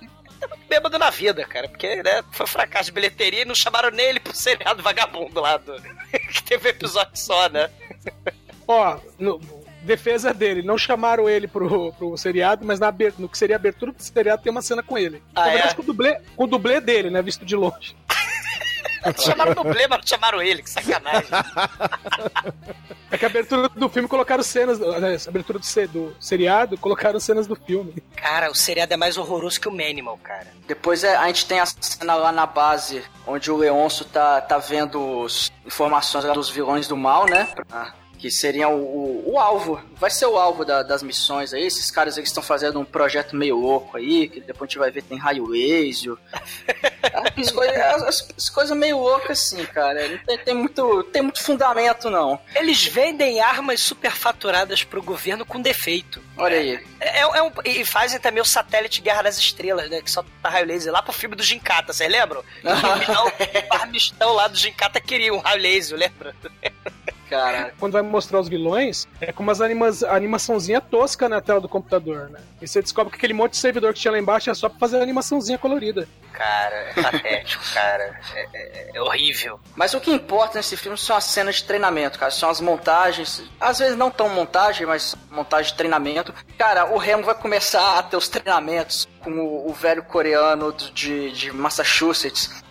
Bêbado na vida, cara. Porque, né, foi um fracasso de bilheteria e não chamaram nem ele pro seriado vagabundo lá do... que teve um episódio só, né? Ó, no, defesa dele, não chamaram ele pro, pro seriado, mas na, no que seria a abertura do seriado tem uma cena com ele. Ah, na verdade, é? com, o dublê, com o dublê dele, né? Visto de longe. Chamaram o dublê, mas não chamaram ele, que sacanagem. É que a abertura do filme colocaram cenas. aliás, A abertura do, do seriado colocaram cenas do filme. Cara, o seriado é mais horroroso que o Manimal, cara. Depois é, a gente tem a cena lá na base, onde o Leonço tá, tá vendo as informações lá dos vilões do mal, né? Pra- que seriam o, o, alvo, vai ser o alvo da- das missões aí. Esses caras eles estão fazendo um projeto meio louco aí, que depois a gente vai ver tem raio laser. As coisas as- as coisas meio loucas assim, cara. Não tem, tem muito, tem muito fundamento, não. Eles vendem armas superfaturadas pro governo com defeito. Olha aí. É, é um, e fazem também o satélite Guerra das Estrelas, né? Que só tá raio laser lá pro filme do Gincata, vocês lembram? O Armistão lá do Gincata queria um raio laser, lembra? Cara, Quando vai mostrar os vilões, é com umas anima animaçãozinha tosca na tela do computador, né? E você descobre que aquele monte de servidor que tinha lá embaixo é só pra fazer animaçãozinha colorida. Cara, é patético, cara. É, é- é horrível. Mas o que importa nesse filme são as cenas de treinamento, cara. São as montagens. Às vezes não tão montagem, mas montagem de treinamento. Cara, o Remo vai começar a ter os treinamentos com o, o velho coreano de, de Massachusetts.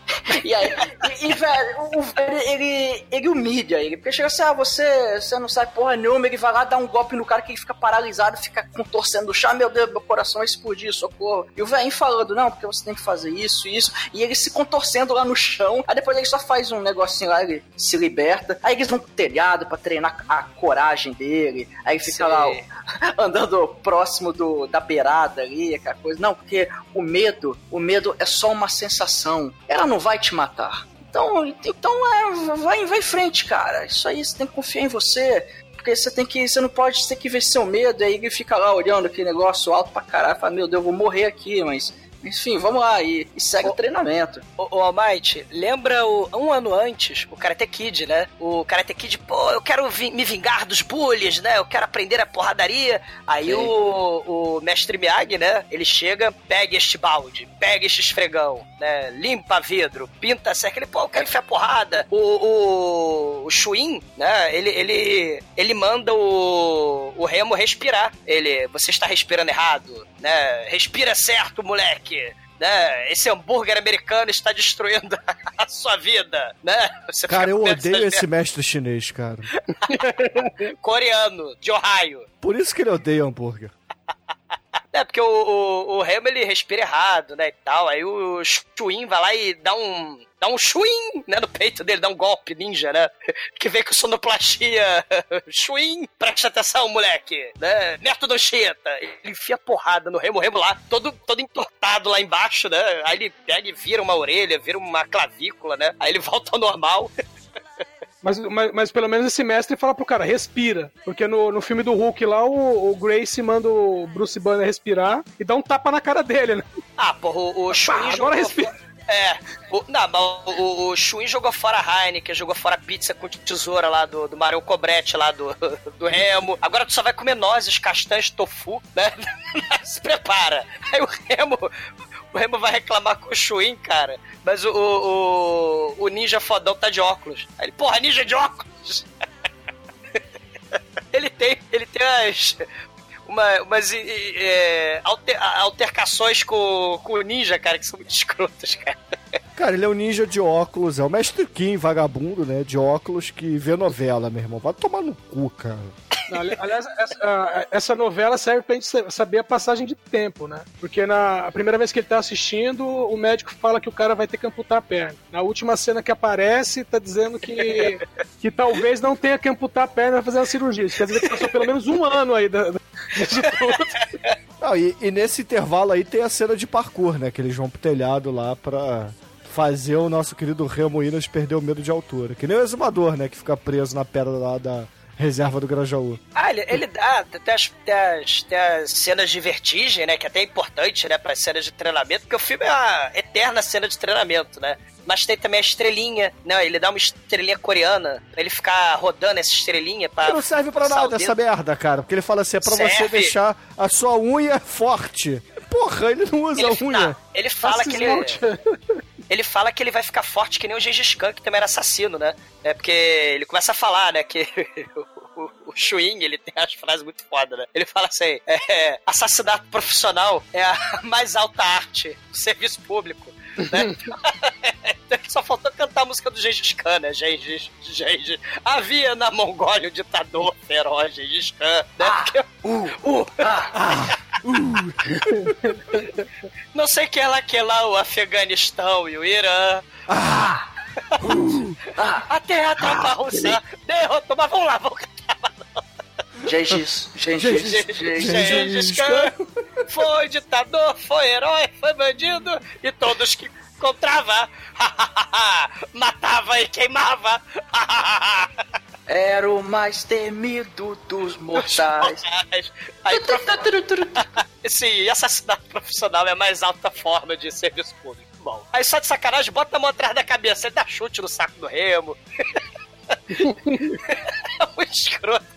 E aí, e, e, velho, o velho, ele, ele humilha ele, porque chega assim, ah, você, você não sabe porra nenhuma, ele vai lá dar um golpe no cara que ele fica paralisado, fica contorcendo no chão, meu Deus, meu coração vai explodir, socorro. E o velho falando, não, porque você tem que fazer isso, isso, e ele se contorcendo lá no chão, aí depois ele só faz um negocinho lá, ele se liberta, aí eles vão pro telhado pra treinar a coragem dele, aí fica Sim. lá andando próximo do, da beirada ali, aquela coisa. Não, porque o medo, o medo é só uma sensação. Ela não vai te matar. Então, então é, vai, vai em frente, cara. Isso aí você tem que confiar em você. Porque você tem que. Você não pode tem que vencer o medo, aí ele fica lá olhando aquele negócio alto pra caralho, fala, meu Deus, eu vou morrer aqui, mas. Enfim, vamos lá e, e segue o treinamento. O, o Almighty, lembra o, um ano antes, o Karate Kid, né? O Karate Kid, pô, eu quero vi- me vingar dos bullies, né? Eu quero aprender a porradaria. Aí Sim. o, o mestre Miyagi, né? Ele chega, pega este balde, pega este esfregão, né? Limpa vidro, pinta cerca. Ele, pô, eu quero enfiar porrada. O, o, o Shuin, né? Ele, ele, ele manda o, o Remo respirar. Ele, você está respirando errado, né? Respira certo, moleque né? Esse hambúrguer americano está destruindo a sua vida, né? Você Cara, eu odeio esse mestre chinês, cara. coreano de Ohio. Por isso que ele odeia hambúrguer. É, porque o, o, o ele respira errado, né, e tal. Aí o Chuin vai lá e dá um. Dá um chuim, né, no peito dele, dá um golpe ninja, né? Que vem com sonoplastia. Chuim, presta atenção, moleque, né? Método Cheta. Ele enfia porrada no Remo, Remo lá, todo, todo entortado lá embaixo, né? Aí ele pega e vira uma orelha, vira uma clavícula, né? Aí ele volta ao normal. Mas, mas, mas pelo menos esse mestre fala pro cara, respira. Porque no, no filme do Hulk lá, o, o Grace manda o Bruce Banner respirar e dá um tapa na cara dele, né? Ah, porra, o, o agora respira. É, o, não, mas o, o, Chuin jogou fora a Heineken, jogou fora a pizza com tesoura lá do, do Mario Cobrete lá do, do Remo. Agora tu só vai comer nozes, castanhas, tofu, né? Se prepara. Aí o Remo, o Remo vai reclamar com o Chuin, cara, mas o, o, o, o ninja fodão tá de óculos. Aí ele, porra, ninja de óculos! ele tem, ele tem as, uma, umas e- e, é, alter- altercações com, com o ninja, cara, que são muito escrotas, cara. Cara, ele é um ninja de óculos, é o mestre Kim, vagabundo, né? De óculos que vê novela, meu irmão. Vai tomar no cu, cara. Não, aliás, essa, a- essa novela serve pra gente sa- saber a passagem de tempo, né? Porque na a primeira vez que ele tá assistindo, o médico fala que o cara vai ter que amputar a perna. Na última cena que aparece, tá dizendo que, que talvez não tenha que amputar a perna pra fazer uma cirurgia. Isso quer dizer que passou pelo menos um ano aí da, da- tudo. Não, e, e nesse intervalo aí tem a cena de parkour, né? Que eles vão pro telhado lá pra fazer o nosso querido Remo Williams perder o medo de altura. Que nem o exumador, né? Que fica preso na pedra lá da, reserva do Grajaú. Ah, ele, ele dá tem as, tem, as, tem as cenas de vertigem, né? Que até é importante, né? Para as cenas de treinamento, porque o filme é uma eterna cena de treinamento, né? Mas tem também a estrelinha, né? Ele dá uma estrelinha coreana pra ele ficar rodando essa estrelinha pra. Não serve pra nada essa merda, cara. Porque ele fala assim, é pra você Serve. deixar a sua unha forte. Porra, ele não usa Ele, a unha. não, ele fala que ele. Ele fala que ele vai ficar forte que nem o Gengis Khan, que também era assassino, né? É porque ele começa a falar, né, que o, Chuin, ele tem as frases muito foda, né? Ele fala assim, é, assassinato profissional é a mais alta arte do serviço público. Né? Só faltou cantar a música do Gengis Khan, né? Gengis, Gengis. Havia na Mongólia um ditador feroz, Gengis Khan. Né? Porque- uh, Não sei que ela que lá, o Afeganistão e o Irã. Ah, até a tropa russa derrotou, mas vamos lá, vamos cantar. Gengis, Gengis, Gengis, Gengis. Gengis Khan foi ditador, foi herói, foi bandido e todos que encontrava matava e queimava. Era o mais temido dos mortais. Aí, prof... Esse assassinato profissional é a mais alta forma de serviço público. Bom, aí só de sacanagem, bota a mão atrás da cabeça e dá chute no saco do remo. é muito escroto.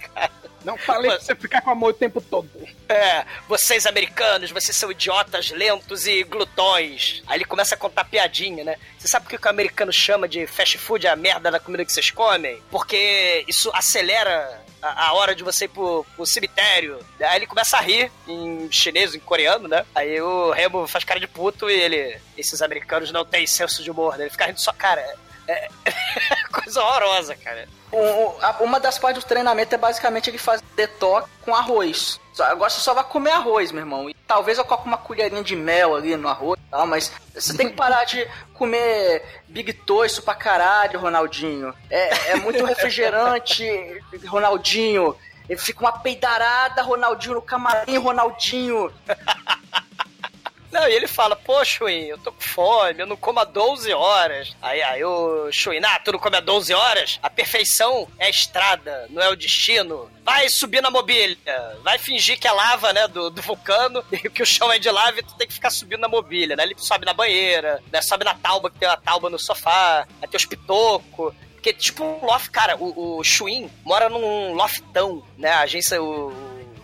Não falei pra você ficar com a mão o tempo todo. É, vocês americanos, vocês são idiotas, lentos e glutões. Aí ele começa a contar piadinha, né? Você sabe por que o americano chama de fast food a merda da comida que vocês comem? Porque isso acelera a, a hora de você ir pro, pro cemitério. Aí ele começa a rir em chinês, em coreano, né? Aí o Remo faz cara de puto e ele... Esses americanos não têm senso de humor, né? Ele fica rindo só, cara... É, é coisa horrorosa, cara. Um- um- uma das partes do treinamento é basicamente ele fazer detox com arroz. Agora você só vai comer arroz, meu irmão. E talvez eu coloque uma colherinha de mel ali no arroz e tal, mas você tem que parar de comer Big Toiço pra caralho, Ronaldinho. É, é muito refrigerante, Ronaldinho. Ele fica uma peidarada, Ronaldinho no camarim, Ronaldinho. Não, e ele fala, pô, Chuin, eu tô com fome, eu não como há 12 horas. Aí, aí o Chuin, ah, tu não come há 12 horas? A perfeição é a estrada, não é o destino. Vai subir na mobília, vai fingir que é lava, né, do, do vulcano, e que o chão é de lava e tu tem que ficar subindo na mobília, né? Ele sobe na banheira, né, sobe na tauba, que tem uma tauba no sofá, aí tem os pitocos. Porque, tipo, um loft, cara, o, o Chuin mora num loftão, né? A agência, o,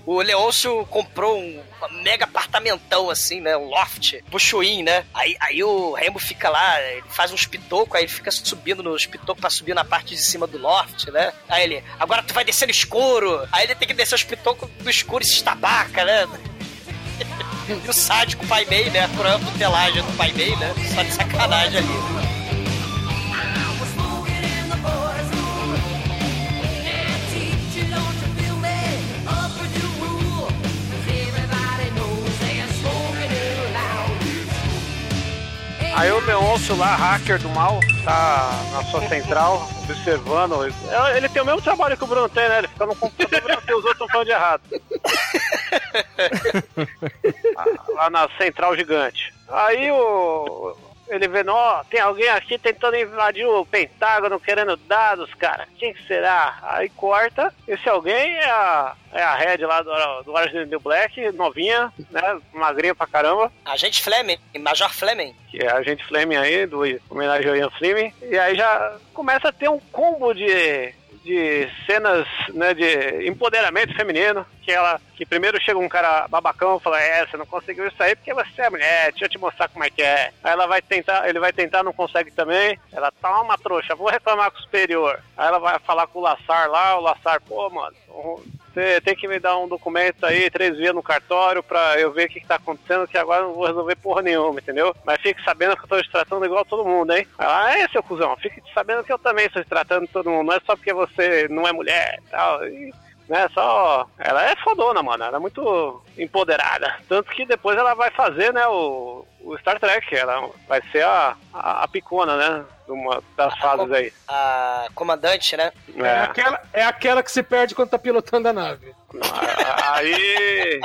o Leôncio comprou um mega apartamentão, assim, né? Um loft pro Chuin, né? Aí, aí o Remo fica lá, ele faz uns pitocos, aí ele fica subindo nos pitocos pra subir na parte de cima do loft, né? Aí ele, agora tu vai descer no escuro. Aí ele tem que descer os pitocos do escuro e se estabaca, né? E o sádico Pai Mei, né? A tutelagem do Pai Mei, né? Só de sacanagem ali. Aí o Leôncio lá, hacker do mal, tá na sua central, observando. Ele tem o mesmo trabalho que o Bruno tem, né? Ele fica no computador que os outros estão falando de errado. lá na central gigante. Aí o. Ele vê, ó, tem alguém aqui tentando invadir o Pentágono, querendo dados, cara. Quem que será? Aí corta. Esse alguém é a, é a Red lá do, do Orange New Black, novinha, né? Magrinha pra caramba. Agente Fleming, Major Fleming. que é a gente Fleming aí, do homenagem ao Ian Fleming, e aí já começa a ter um combo de, de cenas né, de empoderamento feminino, que ela, que primeiro chega um cara babacão e fala, é, você não conseguiu isso aí porque você é mulher, deixa eu te mostrar como é que é. Aí ela vai tentar, ele vai tentar, não consegue também, ela, toma trouxa, vou reclamar com o superior. Aí ela vai falar com o Lassar lá, o Lassar, pô, mano, você tem que me dar um documento aí, três vias no cartório, pra eu ver o que, que tá acontecendo, que agora eu não vou resolver porra nenhuma, entendeu? Mas fique sabendo que eu tô te tratando igual todo mundo, hein? Ela, é, seu cuzão, fique sabendo que eu também estou te tratando todo mundo, não é só porque você não é mulher e tal. E, né, só. Ela é fodona, mano. Ela é muito empoderada. Tanto que depois ela vai fazer, né, o, o Star Trek. Ela vai ser a, a, a picona, né? Uma das fases aí. A comandante, né? É. aquela, é aquela que se perde quando tá pilotando a nave. Aí.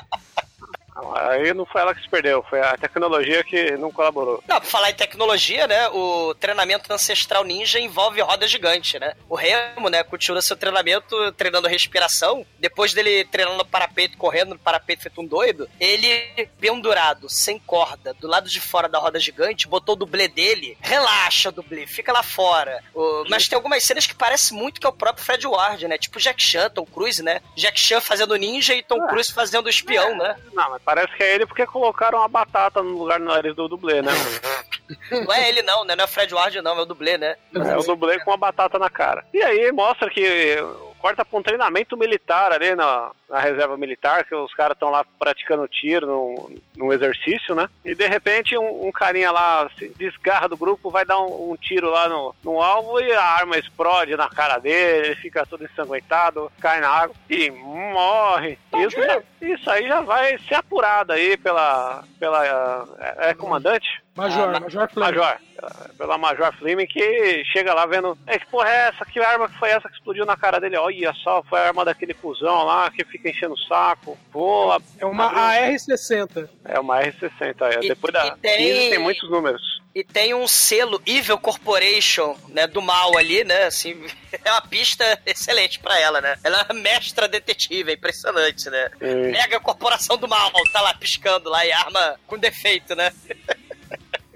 Aí não foi ela que se perdeu, foi a tecnologia que não colaborou. Não, pra falar em tecnologia, né? O treinamento ancestral ninja envolve roda gigante, né? O Remo, né, continua seu treinamento treinando respiração. Depois dele treinando no parapeito, correndo no parapeito feito um doido, ele, pendurado, sem corda, do lado de fora da roda gigante, botou o dublê dele. Relaxa, dublê, fica lá fora. O- mas tem algumas cenas que parece muito que é o próprio Fred Ward, né? Tipo Jack Chan, Tom Cruise, né? Jack Chan fazendo ninja e Tom Cruise fazendo espião, né? Não, mas parece que é ele porque colocaram uma batata no lugar do nariz do dublê, né? Não é ele não, né? Não é o Fred Ward não, é o dublê, né? É o dublê com uma batata na cara. E aí mostra que corta pra um treinamento militar ali na, na reserva militar, que os caras estão lá praticando tiro num, num exercício, né? E de repente um, um carinha lá se desgarra do grupo, vai dar um, um tiro lá no, no alvo e a arma explode na cara dele, ele fica todo ensanguentado, cai na água e morre. Isso, já- isso aí já vai ser apurado aí pela. pela é, é comandante? Major, Ah, ma- Major Fleming. Major, eh, pela Major Fleming, que chega lá vendo, é que porra é essa? Que arma que foi essa que explodiu na cara dele? Olha só, foi a arma daquele cuzão lá que fica enchendo o saco. Pô, É uma AR-60. é uma R60, é. E- depois da e tem- 15 tem muitos números. E tem um selo Evil Corporation, né, do mal ali, né, assim, é uma pista excelente pra ela, né? Ela é mestra detetive, é impressionante, né? Sim. Mega Corporação do Mal, tá lá piscando lá e arma com defeito, né?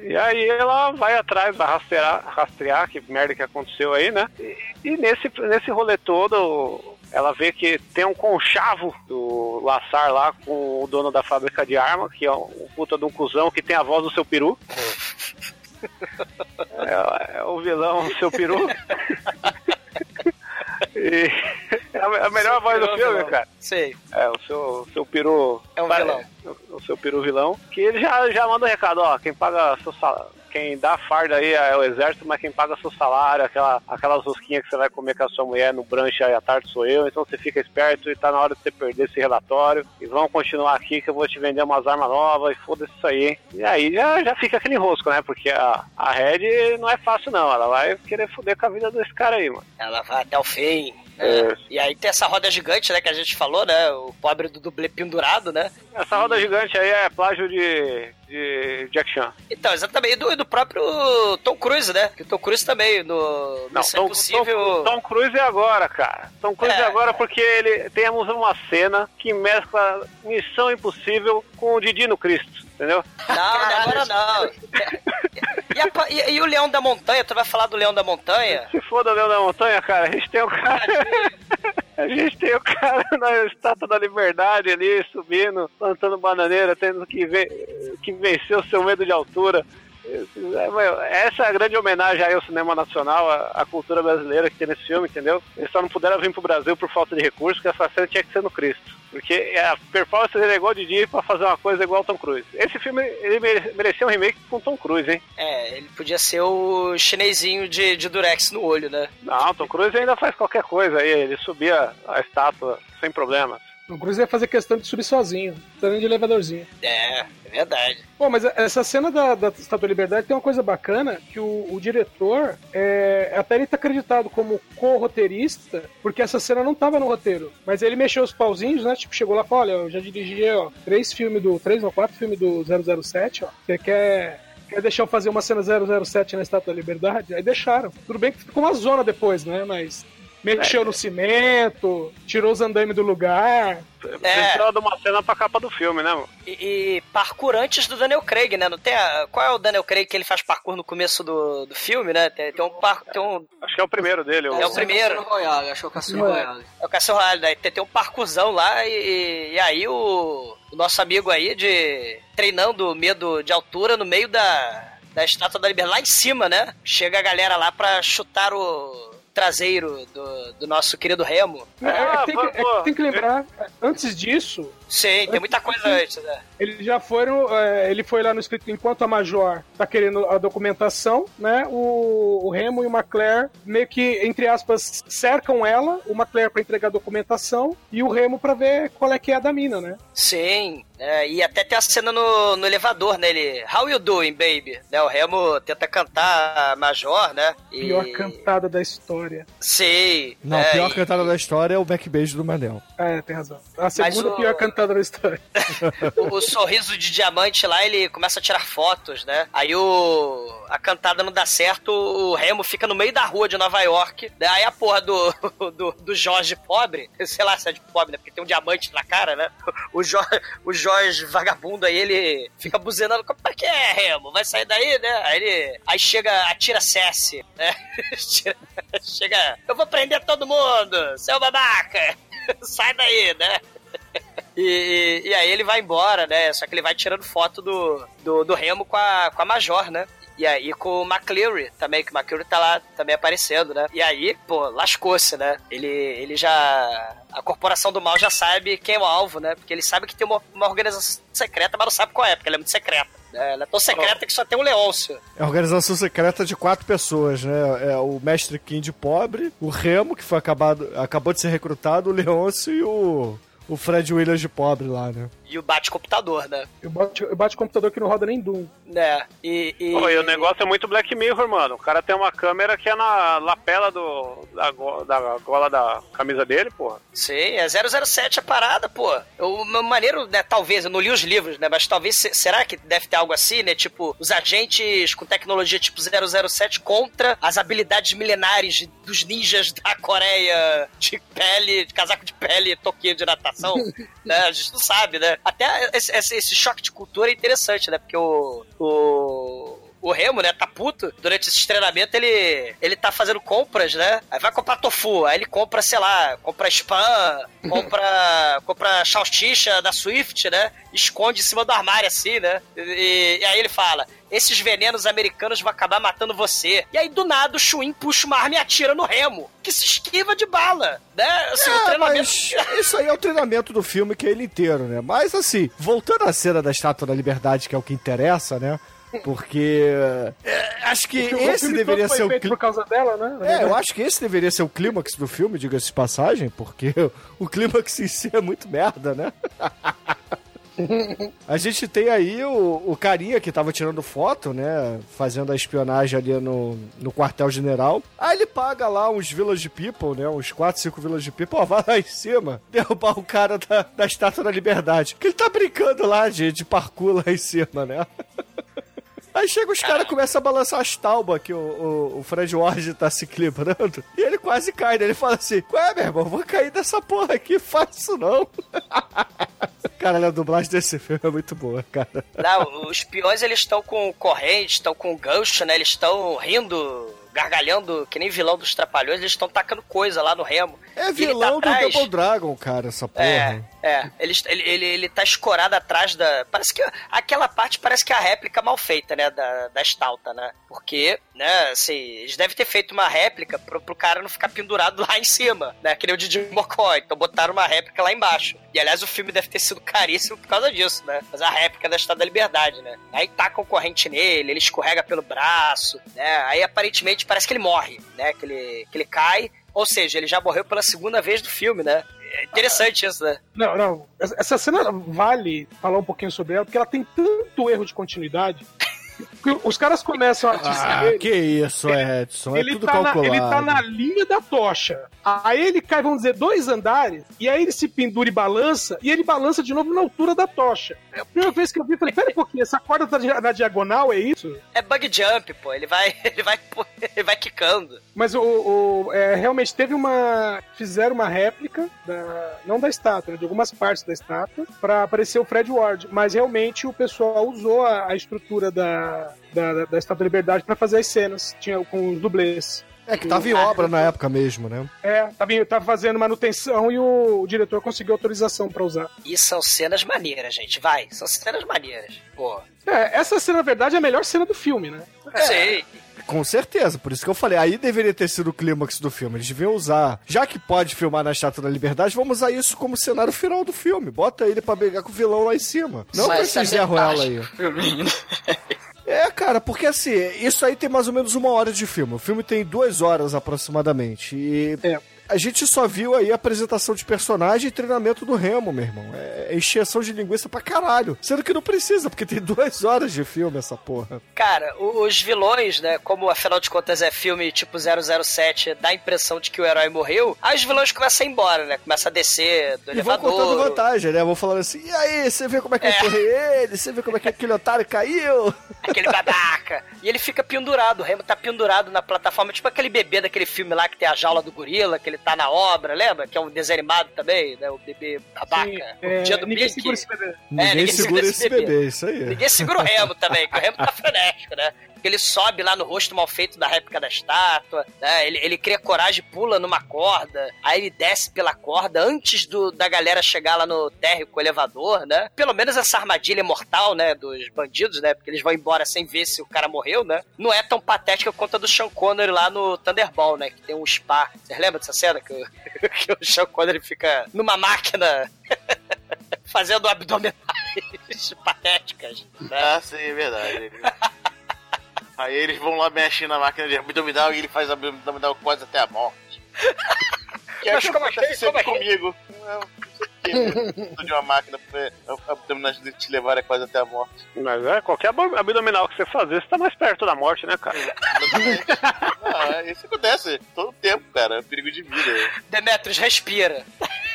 E aí ela vai atrás, vai rastrear, rastrear que merda que aconteceu aí, né? E, e nesse, nesse rolê todo, ela vê que tem um conchavo do Laçar lá com o dono da fábrica de arma, que é um, puta de um cuzão que tem a voz do seu peru. É, é o vilão, seu peru. E é a, melhor voz do filme, cara. Sei. É, o seu, o seu peru. É um vilão. O, o seu peru vilão. Que ele já, já manda um recado, ó. Quem paga seu salário. Quem dá farda aí é o exército, mas quem paga seu salário, aquela, aquelas rosquinhas que você vai comer com a sua mulher no brunch aí à tarde sou eu, então você fica esperto e tá na hora de você perder esse relatório. E vamos continuar aqui que eu vou te vender umas armas novas e foda-se isso aí. E aí já, já fica aquele rosco, né? Porque a, a Red não é fácil não, ela vai querer foder com a vida desse cara aí, mano. Ela vai até o fim. É. E aí tem essa roda gigante, né, que a gente falou, né? O pobre do dublê pendurado, né? Essa roda gigante aí é plágio de, de Jack Chan. Então, exatamente, e do, do próprio Tom Cruise, né? Que o Tom Cruise também, no Não, Missão Tom, Impossível... Tom, Tom Cruise é agora, cara. Tom Cruise é, É. agora porque ele temos uma cena que mescla Missão Impossível com o Didi no Cristo, entendeu? Não, não é agora não. E, a e- e o Leão da Montanha? Tu vai falar do Leão da Montanha? Se for do Leão da Montanha, cara, a gente tem o cara. A gente tem o cara na Estátua da Liberdade ali, subindo, plantando bananeira, tendo que, ver, que vencer o seu medo de altura. Essa é a grande homenagem aí ao cinema nacional, à, cultura brasileira que tem nesse filme, entendeu? Eles só não puderam vir pro Brasil por falta de recursos, que essa cena tinha que ser no Cristo. Porque a performance dele é igual de dia pra fazer uma coisa igual ao Tom Cruise. Esse filme, ele mere- merecia um remake com Tom Cruise, hein? É, ele podia ser o chinesinho de, de Durex no olho, né? Não, Tom Cruise ainda faz qualquer coisa aí, ele subia a estátua sem problemas. O Cruise ia fazer questão de subir sozinho, também de elevadorzinho. É, é verdade. Pô, mas essa cena da, da Estátua da Liberdade tem uma coisa bacana, que o, o diretor, é, até ele tá acreditado como co-roteirista, porque essa cena não tava no roteiro. Mas ele mexeu os pauzinhos, né? Tipo, chegou lá e falou, olha, eu já dirigi, ó, três filmes do... Três ou quatro filmes do 007, ó. Você quer... Quer deixar eu fazer uma cena 007 na Estátua da Liberdade? Aí deixaram. Tudo bem que ficou uma zona depois, né? Mas mexeu no cimento, tirou os andames do lugar. É. Precisava de uma cena pra capa do filme, né, mano? E, e parkour antes do Daniel Craig, né? Não tem a- qual é o Daniel Craig que ele faz parkour no começo do, do filme, né? Tem, tem um par, tem um Acho que é o primeiro dele. É o primeiro. Cassino Royale, Cassino Não é. Royale. É o Cassio Royale, né? Tem, tem um parcuzão lá e, e aí o, o nosso amigo aí de treinando medo de altura no meio da, da Estátua da Liberdade, lá em cima, né? Chega a galera lá pra chutar o traseiro do, do nosso querido Remo. É, é Ah, que tem, que, é que tem que lembrar, antes disso, Sim, tem muita coisa antes, né? Eles já foram. é, ele foi lá no escrito enquanto a Major tá querendo a documentação, né? O, o Remo e o McClare meio que, entre aspas, cercam ela, o McClare pra entregar a documentação e o Remo pra ver qual é que é a da mina, né? Sim, é, e até tem a cena no, no elevador, né? Ele, How you doing, baby? Né, o Remo tenta cantar Major, né? E... Pior cantada da história. Sim. Não, é, a pior e- cantada da história é o backbeijo do Manel. É, tem razão. A segunda o- pior cantada na história. o, sorriso de diamante lá, ele começa a tirar fotos, né? Aí o. A cantada não dá certo, o Remo fica no meio da rua de Nova York. né? Aí a porra do, do, do Jorge pobre, sei lá se é de pobre, né? Porque tem um diamante na cara, né? O Jorge, o Jorge vagabundo aí, ele fica buzinando. É que é, Remo? Vai sair daí, né? Aí ele. Aí chega, atira Cessi, né? Chega. Eu vou prender todo mundo, seu babaca! Sai daí, né? E, e- e aí ele vai embora, né? Só que ele vai tirando foto do, do, do Remo com a, com a Major, né? E aí com o McCleary também, que o McCleary tá lá também aparecendo, né? E aí, pô, lascou-se, né? Ele, ele já... A corporação do mal já sabe quem é o alvo, né? Porque ele sabe que tem uma, uma organização secreta, mas não sabe qual é, porque ela é muito secreta. né? Ela é tão secreta que só tem um Leôncio. É a organização secreta de quatro pessoas, né? É o Mestre Kind pobre, o Remo, que foi acabado, acabou de ser recrutado, o Leôncio e o, o Fred Williams de pobre lá, né? E o bate-computador, né? Eu bate, eu bate computador que não roda nem Doom. Né? E, e... Pô, e o negócio é muito Black Mirror, mano. O cara tem uma câmera que é na lapela do, da, go- da gola da camisa dele, porra. Sim, é 007 a parada, pô. O meu maneiro, né, talvez, eu não li os livros, né, mas talvez, se- será que deve ter algo assim, né, tipo, os agentes com tecnologia tipo 007 contra as habilidades milenares dos ninjas da Coreia de pele, de casaco de pele, toquinho de natação, né, a gente não sabe, né. Até esse, esse- choque de cultura é interessante, né, porque o... o o Remo, né, tá puto. Durante esse treinamento, ele, ele tá fazendo compras, né? Aí vai comprar tofu, aí ele compra, sei lá, compra spam, compra, compra salsicha da Swift, né? Esconde em cima do armário, assim, né? E, e aí ele fala, esses venenos americanos vão acabar matando você. E aí, do nada, o Chuin puxa uma arma e atira no Remo, que se esquiva de bala, né? Assim, o É, treinamento... mas isso aí é o treinamento do filme, que é ele inteiro, né? Mas assim, voltando à cena da Estátua da Liberdade, que é o que interessa, né? Porque é, acho que O esse filme deveria todo foi ser o clímax. por causa dela, né? É, eu acho que esse deveria ser o clímax do filme, diga-se de passagem, porque o clímax em si é muito merda, né? A gente tem aí o, o carinha que tava tirando foto, né? Fazendo a espionagem ali no, no quartel-general. Aí ele paga lá uns Village People, né? Uns 4, 5 Village People. Ó, vai lá em cima derrubar o cara da, da Estátua da Liberdade. Que ele tá brincando lá de, de parkour lá em cima, né? Aí chega os caras começam a balançar as taubas que o, o, o Fred Ward tá se equilibrando. E ele quase cai, né? Ele fala assim: Ué, meu irmão, vou cair dessa porra aqui, faz isso não. Cara, a dublagem desse filme é muito boa, cara. Não, os peões eles estão com corrente, estão com gancho, né? Eles estão rindo, gargalhando, que nem vilão dos trapalhões, eles estão tacando coisa lá no remo. É tá vilão do atrás- Double Dragon, cara, essa porra. É, é. Ele, ele, ele, ele tá escorado atrás da. Parece que. Aquela parte parece que é a réplica mal feita, né? Da, da Stalta, né? Porque, né, assim, eles devem ter feito uma réplica pro, pro cara não ficar pendurado lá em cima, né? Que nem o Didi Mocó. Então botaram uma réplica lá embaixo. E aliás, o filme deve ter sido caríssimo por causa disso, né? Mas a réplica da Estátua da Liberdade, né? Aí tacam corrente nele, ele escorrega pelo braço, né? Aí aparentemente parece que ele morre, né? Que ele, que ele cai. Ou seja, ele já morreu pela segunda vez do filme, né? É interessante isso, né? Não, não. Essa cena vale falar um pouquinho sobre ela, porque ela tem tanto erro de continuidade. Os caras começam a atiçar Ah, ele. que isso, Edson. É ele, tudo tá na, calculado. ele tá na linha da tocha. Aí ele cai, vamos dizer, dois andares, e aí ele se pendura e balança, e ele balança de novo na altura da tocha. É a primeira vez que eu vi, eu falei, pera um pouquinho, essa corda tá na diagonal, é isso? É bug jump, pô. Ele vai, ele vai, ele vai quicando. Mas o, o- é, realmente teve uma. Fizeram uma réplica, da, não da estátua, né, de algumas partes da estátua, pra aparecer o Fred Ward. Mas realmente o pessoal usou a, a estrutura da, da, da, da Estátua da Liberdade pra fazer as cenas, tinha com os dublês. É que tava em obra na época mesmo, né? É, tava, tava fazendo manutenção e o, o diretor conseguiu autorização pra usar. E são cenas maneiras, gente. Vai, são cenas maneiras. Pô. É, essa cena, na verdade, é a melhor cena do filme, né? Sei. Com certeza, por isso que eu falei, aí deveria ter sido o clímax do filme. Eles deviam usar, já que pode filmar na Estátua da Liberdade, vamos usar isso como cenário final do filme. Bota ele pra brigar com o vilão lá em cima. Não com Mas esse Zé Ruela aí. É, cara, porque assim, isso aí tem mais ou menos uma hora de filme. O filme tem duas horas aproximadamente. E É. a gente só viu aí a apresentação de personagem e treinamento do Remo, meu irmão. É, é encheção de linguiça pra caralho. Sendo que não precisa, porque tem duas horas de filme essa porra. Cara, os vilões, né? Como afinal de contas é filme tipo 007, dá a impressão de que o herói morreu. Aí os vilões começam a ir embora, né? Começa a descer do E vão elevador. contando vantagem, né? Vão falando assim, e aí, você vê como é que eu empurrei ele? Você vê como é que aquele otário caiu? Aquele babaca. E ele fica pendurado, o Remo tá pendurado na plataforma, tipo aquele bebê daquele filme lá que tem a jaula do gorila, que ele tá na obra, lembra? Que é um desenho animado também, né? O bebê babaca. É, o dia do ninguém Mickey. segura esse bebê. Ninguém, segura esse bebê. isso aí. Ninguém segura o Remo também, que o Remo tá frenético, né? Que ele sobe lá no rosto mal feito da réplica da estátua, né? Ele, ele cria coragem, pula numa corda, aí ele desce pela corda antes do, da galera chegar lá no térreo com o elevador, né? Pelo menos essa armadilha mortal, né? Dos bandidos, né? Porque eles vão embora sem ver se o cara morreu, né? Não é tão patética quanto a do Sean Connery lá no Thunderball, né? Que tem um spa. Vocês lembram dessa cena? Que o, que o Sean Connery fica numa máquina fazendo abdominais patéticas. Né? Ah, sim, é verdade. Aí eles vão lá, mexem na máquina de abdominal e ele faz abdominal quase até a morte. Que é Mas o que como acontece assim? sempre Como assim? comigo. Eu não sei o quê. de uma máquina pra abdominais de te levar quase até a morte. Mas é, qualquer ab- abdominal que você fazer, você tá mais perto da morte, né, cara? Ah, isso acontece todo tempo, cara. É perigo de vida. Demetrius, respira.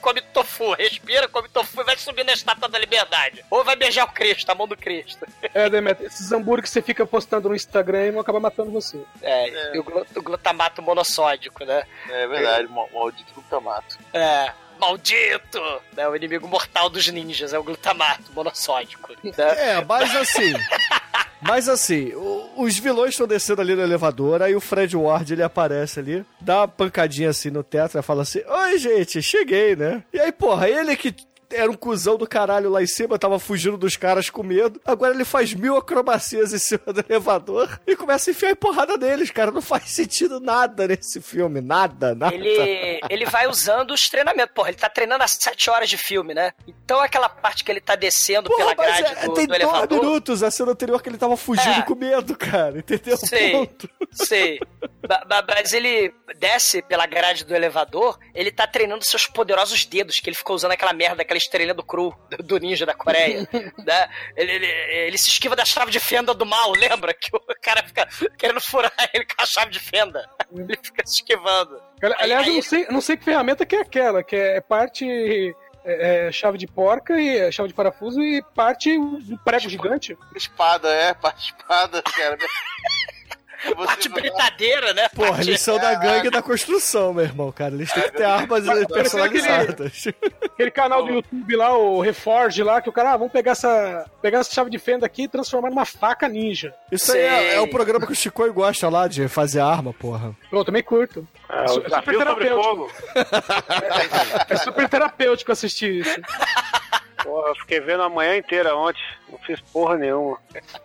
come tofu, respira, come tofu e vai subir na estátua da liberdade. Ou vai beijar o Cristo, a mão do Cristo. É, Demetrio, esses hambúrguer que você fica postando no Instagram e vão acabar matando você. É, e o, glu- o glutamato monossódico, né? É verdade, mal- maldito glutamato. É. Maldito! Né, o inimigo mortal dos ninjas é o glutamato monossódico. Né? É, mas assim. Mas assim, os vilões estão descendo ali no elevador, aí o Fred Ward ele aparece ali, dá uma pancadinha assim no teto e fala assim: Oi, gente, cheguei, né? E aí, porra, ele que era um cuzão do caralho lá em cima, tava fugindo dos caras com medo. Agora ele faz mil acrobacias em cima do elevador e começa a enfiar a porrada neles, cara. Não faz sentido nada nesse filme, nada, nada. Ele, ele vai usando os treinamentos. Porra, ele tá treinando às 7 horas de filme, né? Então aquela parte que ele tá descendo Porra, pela mas grade é, do, tem do elevador. minutos a cena anterior que ele tava fugindo É. com medo, cara. Entendeu? Sei, Ponto. sei. Mas ele desce pela grade do elevador, ele tá treinando seus poderosos dedos, que ele ficou usando aquela merda, aquela estrelinha do cru, do- ninja da Coreia. né? ele, ele, ele se esquiva da chave de fenda do mal, lembra? Que o cara fica querendo furar ele com a chave de fenda. Ele fica se esquivando. Ali- Aí- Aliás, eu não sei, não sei que ferramenta que é aquela, que é parte é, é, chave de porca e é, chave de parafuso e parte um prego gigante. Espada, é, parte espada, cara. Parte vai- britadeira, né? Porra, Parte- eles são da gangue da construção, meu irmão, cara. Eles têm que ter armas eh, personalizadas. Aquele canal do YouTube lá, o Reforge lá, que o cara, ah, vamos pegar essa, pegar essa chave de fenda aqui e transformar numa faca ninja. Isso aí é, é o programa que o Chicoi gosta lá de fazer arma, porra. Eu também curto. É, desafio super sobre terapêutico. fogo. É super terapêutico assistir isso. Porra, eu fiquei vendo a manhã inteira ontem. Não fiz porra nenhuma.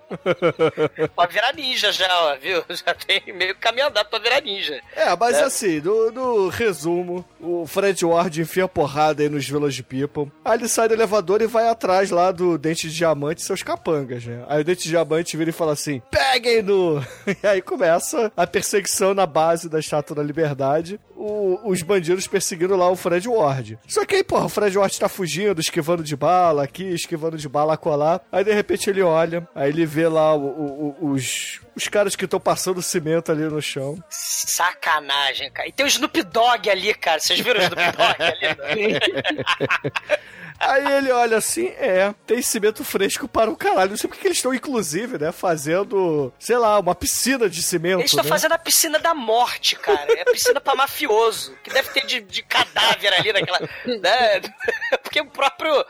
Pode virar ninja já, ó, viu? Já tem meio caminho andado pra virar ninja. É, mas É. assim, no, no resumo, o Fred Ward enfia porrada aí nos Village People. Aí ele sai do elevador e vai atrás lá do Dente de Diamante e seus capangas, né? Aí o Dente de Diamante vira e fala assim: peguem no! E aí começa a perseguição na base da Estátua da Liberdade. o- os bandidos perseguindo lá o Fred Ward. Só que aí, porra, o Fred Ward tá fugindo, esquivando de bala aqui, esquivando de bala colar. Aí de repente ele olha, aí ele vê lá o- o- o- os, os caras que estão passando cimento ali no chão. Sacanagem, cara. E tem o Snoop Dogg ali, cara. Vocês viram o Snoop Dogg ali? Aí ele olha assim, é, tem cimento fresco para o caralho. Não sei porque que eles estão, inclusive, né, fazendo, sei lá, uma piscina de cimento. Eles estão né? fazendo a piscina da morte, cara. É a piscina pra mafioso. Que deve ter de, de cadáver ali naquela. Né? Porque o próprio.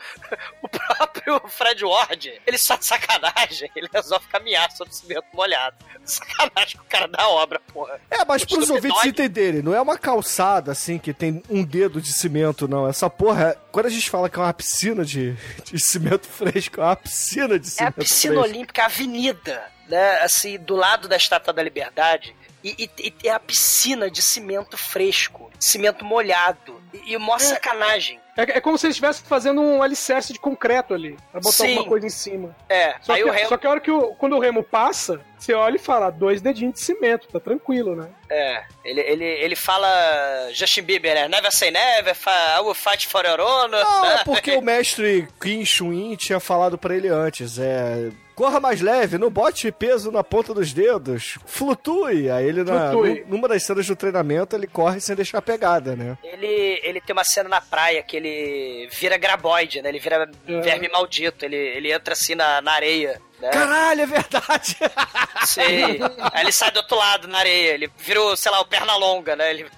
O próprio Fred Ward, ele só de sacanagem, ele resolve caminhar sobre cimento molhado. Sacanagem com o cara da obra, porra. É, mas pros ouvintes entenderem, não é uma calçada assim que tem um dedo de cimento, não. Essa porra, é- quando a gente fala que é uma piscina de, de cimento fresco, é uma piscina de É a cimento piscina fresco. olímpica, a avenida, né? Assim, do lado da Estátua da Liberdade. E, e, e é a piscina de cimento fresco, cimento molhado. E, e mó sacanagem. É, é como se eles estivessem fazendo um alicerce de concreto ali, pra botar Sim. alguma coisa em cima. É, Só, aí que, o Remo. só que a hora que o, quando o Remo passa, Você olha e fala, dois dedinhos de cimento, tá tranquilo, né? É, ele, ele, ele fala Justin Bieber, né? Never say never, I will fight for your honor. Não, é porque o mestre Kim Shuin tinha falado pra ele antes, é... Corra mais leve, não bote peso na ponta dos dedos, flutue. Aí ele, na, numa das cenas do treinamento, ele corre sem deixar pegada, né? Ele, ele tem uma cena na praia que ele vira graboide, né? Ele vira É. verme maldito. Ele, ele entra assim na, na areia. Né? Caralho, é verdade! Sei. Aí ele sai do outro lado na areia. Ele virou, sei lá, o perna longa, né? Ele.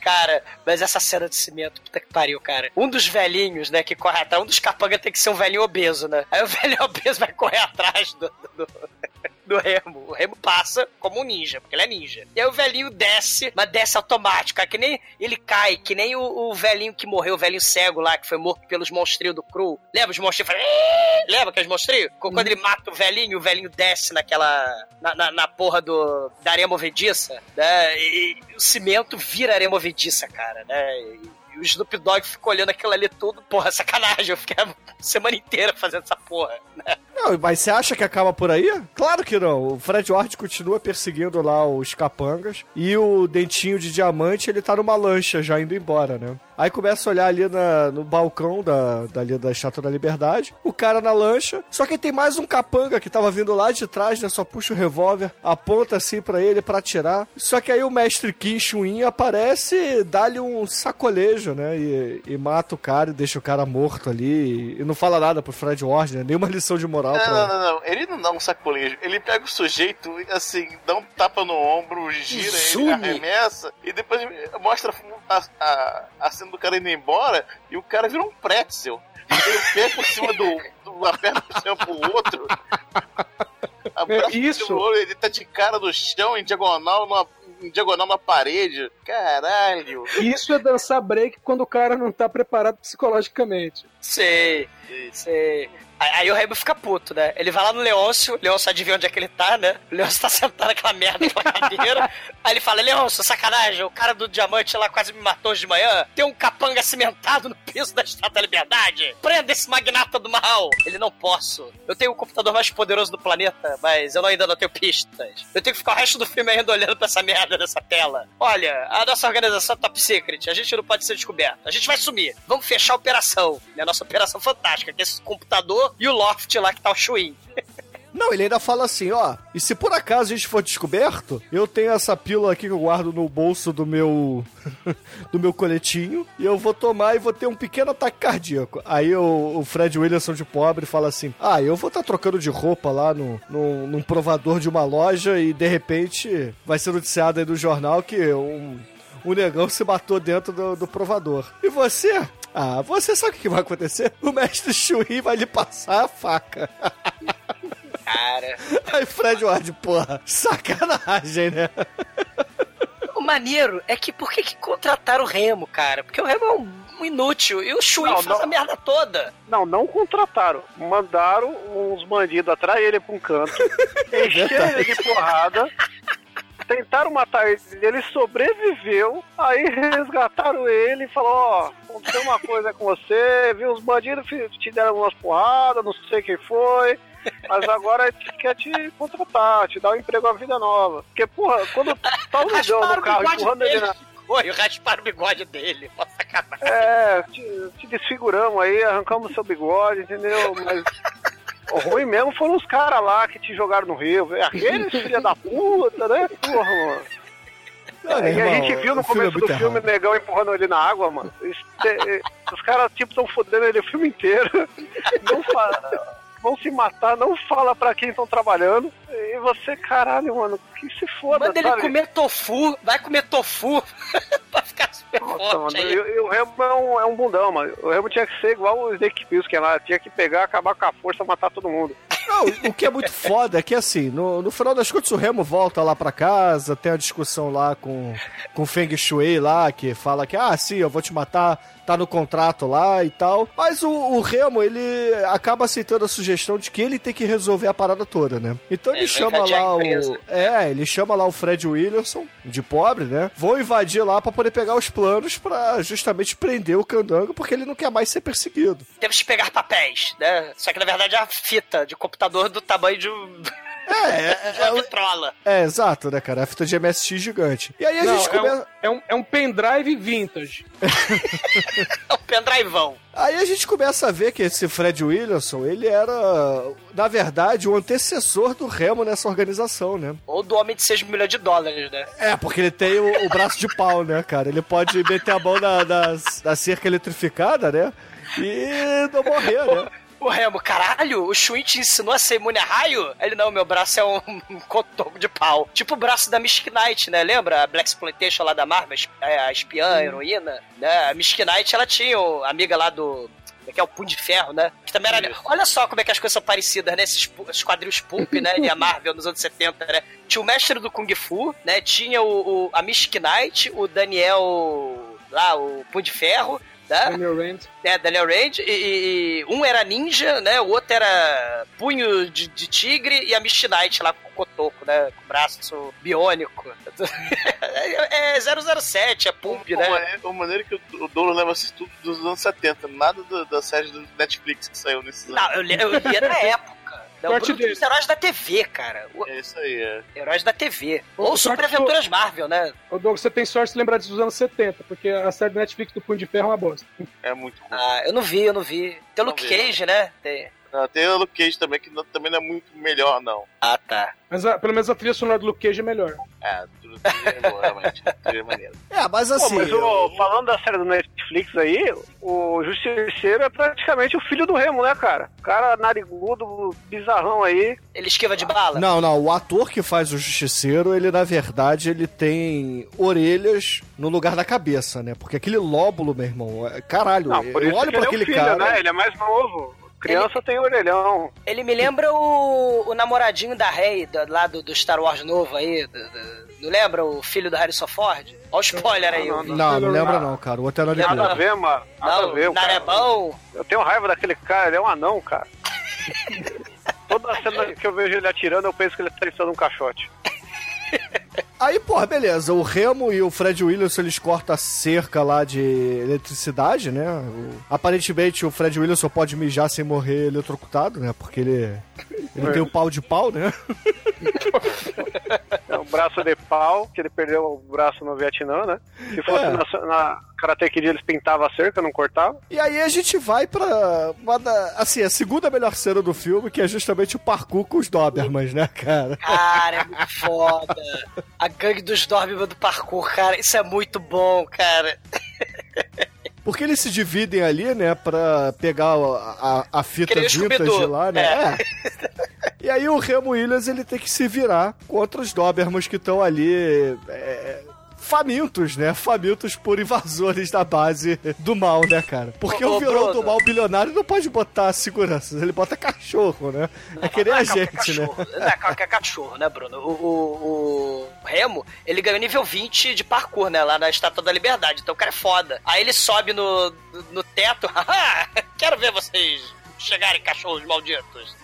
Cara, mas essa cena de cimento, puta que pariu, cara. Um dos velhinhos, né, que corre atrás, um dos capangas tem que ser um velhinho obeso, né? Aí o velhinho obeso vai correr atrás do, do, do Remo. O Remo passa como um ninja, porque ele é ninja. E aí o velhinho desce, mas desce automático, que nem ele cai, que nem o, o velhinho que morreu, o velhinho cego lá, que foi morto pelos monstrinhos do Cru. Lembra os monstrinhos? "Ih!" Lembra aqueles monstrinhos? Quando ele mata o velhinho, o velhinho desce naquela. na, na, na porra do. da areia movediça, né? E, e o cimento vira areia movediça, cara, né? E o Snoop Dogg ficou olhando aquilo ali tudo, porra, sacanagem. Eu fiquei a semana inteira fazendo essa porra, né? Não, mas você acha que acaba por aí? Claro que não. O Fred Ward continua perseguindo lá os capangas e o dentinho de diamante, ele tá numa lancha já indo embora, né? Aí começa a olhar ali na- no balcão da, dali da Estátua da Liberdade, o cara na lancha, só que tem mais um capanga que tava vindo lá de trás, né? Só puxa o revólver, aponta assim pra ele pra atirar. Só que aí o mestre Kim Chuin aparece, dá-lhe um sacolejo, né? E, e mata o cara e deixa o cara morto ali. E não fala nada pro Fred Ward, né? Nenhuma lição de moral Não, pra não, não, não. Ele não dá um sacolejo. Ele pega o sujeito, assim, dá um tapa no ombro, gira, ele arremessa e depois mostra a, a, a cena do cara indo embora e o cara vira um pretzel. Ele o pé por cima do. do a perna por cima pro outro. Abraça Isso. pelo olho, ele tá de cara no chão, em diagonal, numa, diagonal na parede. Caralho. Isso é dançar break quando o cara não tá preparado psicologicamente. Sei, sei. Aí, o Remo fica puto, né? Ele vai lá no Leôncio, o Leôncio adivinha onde é que ele tá, né? O Leôncio tá sentado naquela merda naquela cadeira. aí ele fala, Leôncio, sacanagem, o cara do diamante lá quase me matou hoje de manhã. Tem um capanga cimentado no piso da Estátua da Liberdade. Prenda esse magnata do mal. Ele, não posso. Eu tenho o computador mais poderoso do planeta, mas eu ainda não tenho pistas. Eu tenho que ficar o resto do filme ainda olhando pra essa merda nessa tela. Olha, a nossa organização é top secret, a gente não pode ser descoberto. A gente vai sumir. Vamos fechar a operação. É a nossa operação fantástica, que é esse computador e o loft lá que tá o Chuin. Não, ele ainda fala assim, ó. E se por acaso a gente for descoberto, eu tenho essa pílula aqui que eu guardo no bolso do meu do meu coletinho e eu vou tomar e vou ter um pequeno ataque cardíaco. Aí o, o Fred Williamson de pobre fala assim: Ah, eu vou estar trocando de roupa lá no, no, num provador de uma loja e de repente vai ser noticiado aí no jornal que um, um negão se matou dentro do, do provador. E você? Ah, você sabe o que vai acontecer? O mestre Shui vai lhe passar a faca. Cara. Aí Fred Ward, porra, sacanagem, né? O maneiro é que por que, que contrataram o Remo, cara? Porque o Remo é um inútil e o Chuin Não, faz não. a merda toda. Não, não contrataram. Mandaram uns bandidos atrás ele pra um canto, encheram ele de porrada, tentaram matar ele, ele sobreviveu, aí resgataram ele e falou, ó, aconteceu uma coisa com você, viu, os bandidos te deram umas porradas, não sei quem foi, mas agora a gente quer te contratar, te dar um emprego, uma vida nova. Porque, porra, quando tá o negão no carro empurrando ele na... Foi, rasparam o bigode dele. Pô, sacanagem. É, te, te desfiguramos aí, arrancamos seu bigode, entendeu? Mas o ruim mesmo foram os caras lá que te jogaram no rio. velho. Aqueles filha da puta, né? Porra, mano. Não, É, e a irmão, gente viu no filme é começo do muito filme o negão empurrando ele na água, mano. É- é- os caras, tipo, tão fodendo ele o filme inteiro. Não fala. Vão se matar, não fala pra quem estão trabalhando. E você, caralho, mano, que se foda, Manda ele sabe? comer tofu, vai comer tofu pra ficar super Nossa, forte mano, aí. e, e o Remo é um, é um bundão, mano. O Remo tinha que ser igual o Snake Plissken lá, tinha que pegar, acabar com a força, matar todo mundo. Não, o que é muito foda é que, assim, no, no final das contas, o Remo volta lá pra casa, tem a discussão lá com, com o Feng Shui lá, que fala que, ah, sim, eu vou te matar, tá no contrato lá e tal. Mas o, o Remo, ele acaba aceitando a sugestão de que ele tem que resolver a parada toda, né? Então ele É, vai chama lá o. É, ele chama lá o Fred Williamson, de pobre, né? Vão invadir lá pra poder pegar os planos pra justamente prender o candango, porque ele não quer mais ser perseguido. Temos que pegar papéis, né? Só que na verdade é a fita de computador do tamanho de um. É, de uma vitrola. É, exato, né, cara? A fita de MSX gigante. E aí a Não, gente é, começa. um, é, um, é um pendrive vintage. É um pendrivão. Aí a gente começa a ver que esse Fred Williamson, ele era, na verdade, o antecessor do Remo nessa organização, né? Ou do homem de 6 milhões de dólares, né? É, porque ele tem o, o braço de pau, né, cara? Ele pode meter a mão na, na, na cerca eletrificada, né? E não morrer, né? O Remo, caralho, o Shui te ensinou a ser imune a raio? Ele, não, meu braço é um, um cotoco de pau. Tipo o braço da Mystic Knight, né? Lembra? A Black Exploitation lá da Marvel, a espiã, a heroína? Né? A Mystic Knight, ela tinha o- a amiga lá do... Que é o Punho de Ferro, né? Que também era. Olha só como é que as coisas são parecidas, né? Esses, esses quadrinhos pulp, né? De a Marvel nos anos 70, né? Tinha o mestre do Kung Fu, né? Tinha o, o- a Mystic Knight, o Daniel. Lá, o Punho de Ferro, né? Daniel Rand. É, Daniel Rand, e, e- um era ninja, né? O outro era punho de, de tigre e a Misty Knight lá com o cotoco, né? Com o braço biônico. É, é 007, é pump, né? maneiro, o maneiro é que o, o Douro leva tudo dos anos 70, nada do- da série do Netflix que saiu nesses anos. Não, eu, li- eu lia na época. Não, o Sorte Bruno dele. dos heróis da TV, cara. O- É isso aí, é. Heróis da TV. Ô, Ou Super Aventuras Marvel, né? Ô, Douglas, você tem sorte de lembrar disso dos anos 70, porque a série do Netflix do Punho de Ferro é uma bosta. É muito ruim. Ah, eu não vi, eu não vi. Tem o Luke vi, Cage, né? Tem. Não, tem o Luke Cage também, que não- também não é muito melhor, não. Ah, tá. Mas a- pelo menos a trilha sonora do Luke Cage é melhor. É, tudo é boa, realmente. Tudo é maneiro. É, mas Pô, assim. mas o- falando da série do Netflix aí, o Justiceiro é praticamente o filho do Remo, né, cara? O cara narigudo, bizarrão aí. Ele esquiva de bala? Não, não, o ator que faz o Justiceiro, ele na verdade, ele tem orelhas no lugar da cabeça, né? Porque aquele lóbulo, meu irmão, é- caralho, Não, eu olho pra aquele é um filho, cara. né? Ele é mais novo. Criança tem orelhão. Ele me lembra o, o namoradinho da Rey, da- lá do, do Star Wars novo aí. do- do- não lembra o filho do Harrison Ford? Olha o spoiler aí. Não, o- Não, não lembra não, cara. O outro é Nada a ver, mano. Nada Não, a ver. o cara. Narebão. Eu tenho raiva daquele cara, ele é um anão, cara. Toda cena que eu vejo ele atirando, eu penso que ele tá atirando um caixote. Aí, porra, beleza. O Remo e o Fred Williamson, eles cortam a cerca lá de eletricidade, né? O- aparentemente, o Fred Williamson pode mijar sem morrer eletrocutado, né? Porque ele, ele tem o pau de pau, né? É um braço de pau, que ele perdeu o braço no Vietnã, né? Se fosse É. na, na Karate Kid, eles pintavam a cerca, não cortavam. E aí a gente vai pra. uma da- assim, a segunda melhor cena do filme, que é justamente o parkour com os Dobermans, né, cara? Cara, é muito foda. A gangue dos Doberman do parkour, cara. Isso é muito bom, cara. Porque eles se dividem ali, né, pra pegar a, a, a fita vintage Scooby-Doo. lá, né? É. É. E aí o Remo Williams, ele tem que se virar contra os Dobermans que estão ali... é, famintos, né? Famintos por invasores da base do mal, né, cara? Porque Ô, o vilão Bruno. do mal bilionário não pode botar segurança, ele bota cachorro, né? é que nem a é gente, né? Não é qualquer cachorro, né, Bruno? O, o- o Remo, ele ganhou nível 20 de parkour, né? Lá na Estátua da Liberdade. Então o cara é foda. Aí ele sobe no, no teto. Quero ver vocês chegarem, cachorros malditos.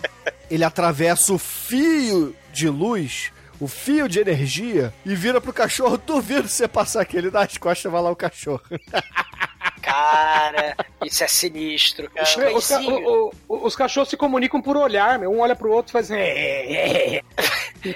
ele atravessa o fio de luz, o fio de energia, e vira pro cachorro, duvido você passar aqui. Ele dá as costas vai lá o cachorro. Cara, isso é sinistro. Os Meu, Os, ca- o- o- os cachorros se comunicam por olhar, meu. Um olha pro outro e faz. "É,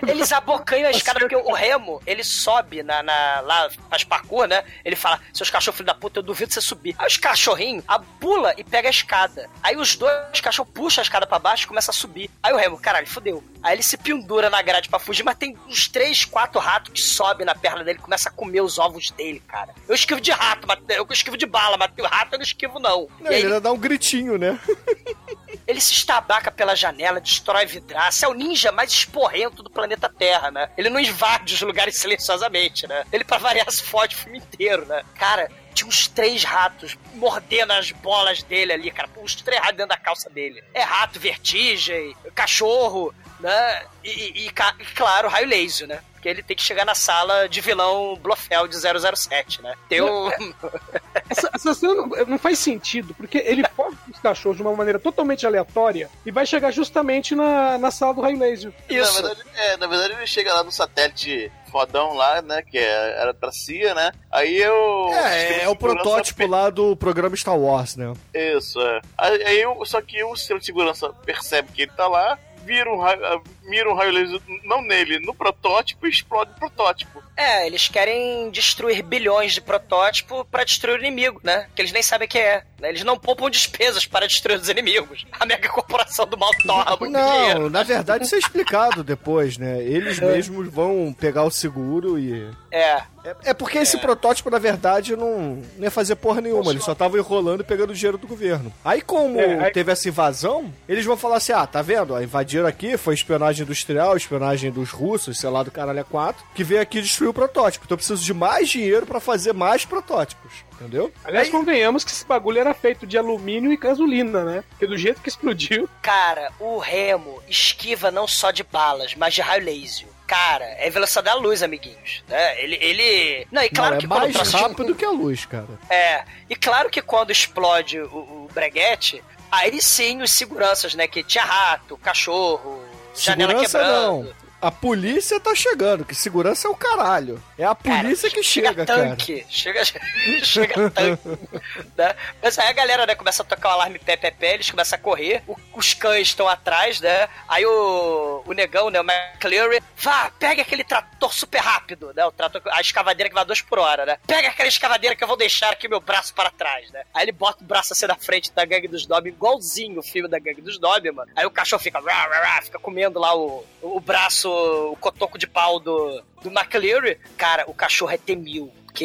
Eles abocanham a escada, porque o Remo, ele sobe na, na, lá, faz parkour, né? Ele fala, seus cachorros filho da puta, eu duvido você subir. Aí os cachorrinhos a- pula e pega a escada. Aí os dois cachorros puxam a escada pra baixo e começam a subir. Aí o Remo, caralho, fudeu. Aí ele se pendura na grade pra fugir, mas tem uns três, quatro ratos que sobem na perna dele e começam a comer os ovos dele, cara. Eu esquivo de rato, mas eu esquivo de bala, mas o rato eu não esquivo, não. Não, ele ainda dá um gritinho, né? ele se estabaca pela janela, destrói vidraça. É o ninja mais esporrento do planeta Terra, né? Ele não invade os lugares silenciosamente, né? Ele, pra variar, se fode o filme inteiro, né? Cara, tinha uns três ratos mordendo as bolas dele ali, cara. Uns três ratos dentro da calça dele. É rato, vertigem, cachorro, né? E, e, e, claro, raio laser, né? Porque ele tem que chegar na sala de vilão Blofeld 007, né? Tem um... Essa, essa cena não, não faz sentido, porque ele foge os cachorros de uma maneira totalmente aleatória e vai chegar justamente na, na sala do raio laser. Na verdade, é, na verdade, ele chega lá no satélite fodão lá, né? Que é- era pra CIA, né? Aí eu. É, é o protótipo lá do programa Star Wars, né? Isso, é. Aí, aí eu, só que o sistema de segurança percebe que ele tá lá, vira um raio, ah, mira um raio laser não nele, no protótipo e explode o protótipo. É, eles querem destruir bilhões de protótipo pra destruir o inimigo, né? Que eles nem sabem o que é. né? Eles não poupam despesas para destruir os inimigos. A mega corporação do mal torra muito dinheiro. Não, na verdade isso é explicado depois, né? Eles mesmos vão pegar o seguro e. É. É, é porque esse protótipo, na verdade, não, não ia fazer porra nenhuma. Eles só estavam enrolando e pegando dinheiro do governo. Aí, como É, aí- teve essa invasão, eles vão falar assim: ah, tá vendo? Ó, invadiram aqui, foi espionagem industrial, espionagem dos russos, sei lá, do caralho é 4, que veio aqui destruir o protótipo. Então eu preciso de mais dinheiro pra fazer mais protótipos. Entendeu? Aliás, convenhamos que esse bagulho era feito de alumínio e gasolina, né? Porque do jeito que explodiu. Cara, o Remo esquiva não só de balas, mas de raio laser. Cara, é velocidade da luz, amiguinhos. né? Ele, ele... Não, e claro não, é que quando mais rápido que a luz, cara. É, e claro que quando explode o, o breguete, aí sim os seguranças, né? Que tinha rato, cachorro, janela Segurança quebrando. não. A polícia tá chegando, que segurança é o caralho. É a polícia que chega, cara. tanque, chega, chega tanque. né? Mas aí a galera né, começa a tocar o alarme pé, pé, pé, eles começam a correr, o- os cães estão atrás, né? Aí o, o negão, né, o McCleary, vá, pega aquele trator super rápido, né? O trator, a escavadeira que vai 2 por hora, né? Pega aquela escavadeira que eu vou deixar aqui meu braço para trás, né? Aí ele bota o braço assim na frente da gangue dos Dobby, igualzinho o filme da gangue dos Dobby, mano. Aí o cachorro fica, rá, rá, rá, fica comendo lá o, o braço, o cotoco de pau do, do McCleary. Cara, o cachorro é temil. Porque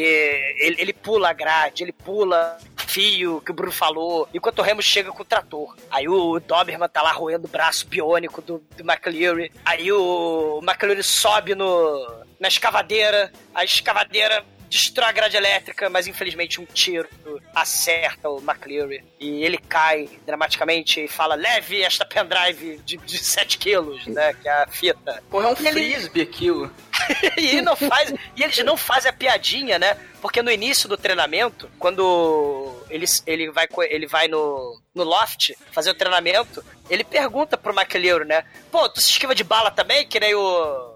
ele, ele pula a grade, ele pula fio que o Bruno falou, enquanto o Remo chega com o trator. Aí o Doberman tá lá roendo o braço biônico do, do McCleary. Aí o McCleary sobe no, na escavadeira, a escavadeira destrói a grade elétrica, mas infelizmente um tiro acerta o McCleary. E ele cai dramaticamente e fala: leve esta pendrive de, de 7 quilos, né? Que é a fita. Porra, é um E ele- frisbee aquilo. e não faz e eles não fazem a piadinha, né? Porque no início do treinamento, quando ele, ele vai ele vai no, no loft fazer o treinamento, ele pergunta pro McLeod, né? Pô, tu se esquiva de bala também, que nem o-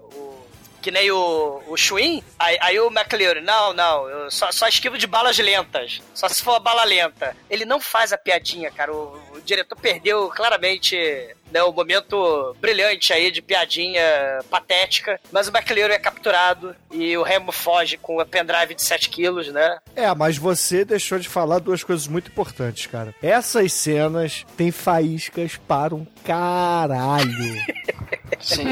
que nem o, o Chuin? Aí, aí o McLeod, não, não, eu só, só esquivo de balas lentas. Só se for bala lenta. Ele não faz a piadinha, cara. O, o diretor perdeu claramente né, o momento brilhante aí de piadinha patética. Mas o McLeod é capturado e o Remo foge com a pendrive de 7 quilos, né? É, mas você deixou de falar duas coisas muito importantes, cara. Essas cenas têm faíscas para um caralho. Sim.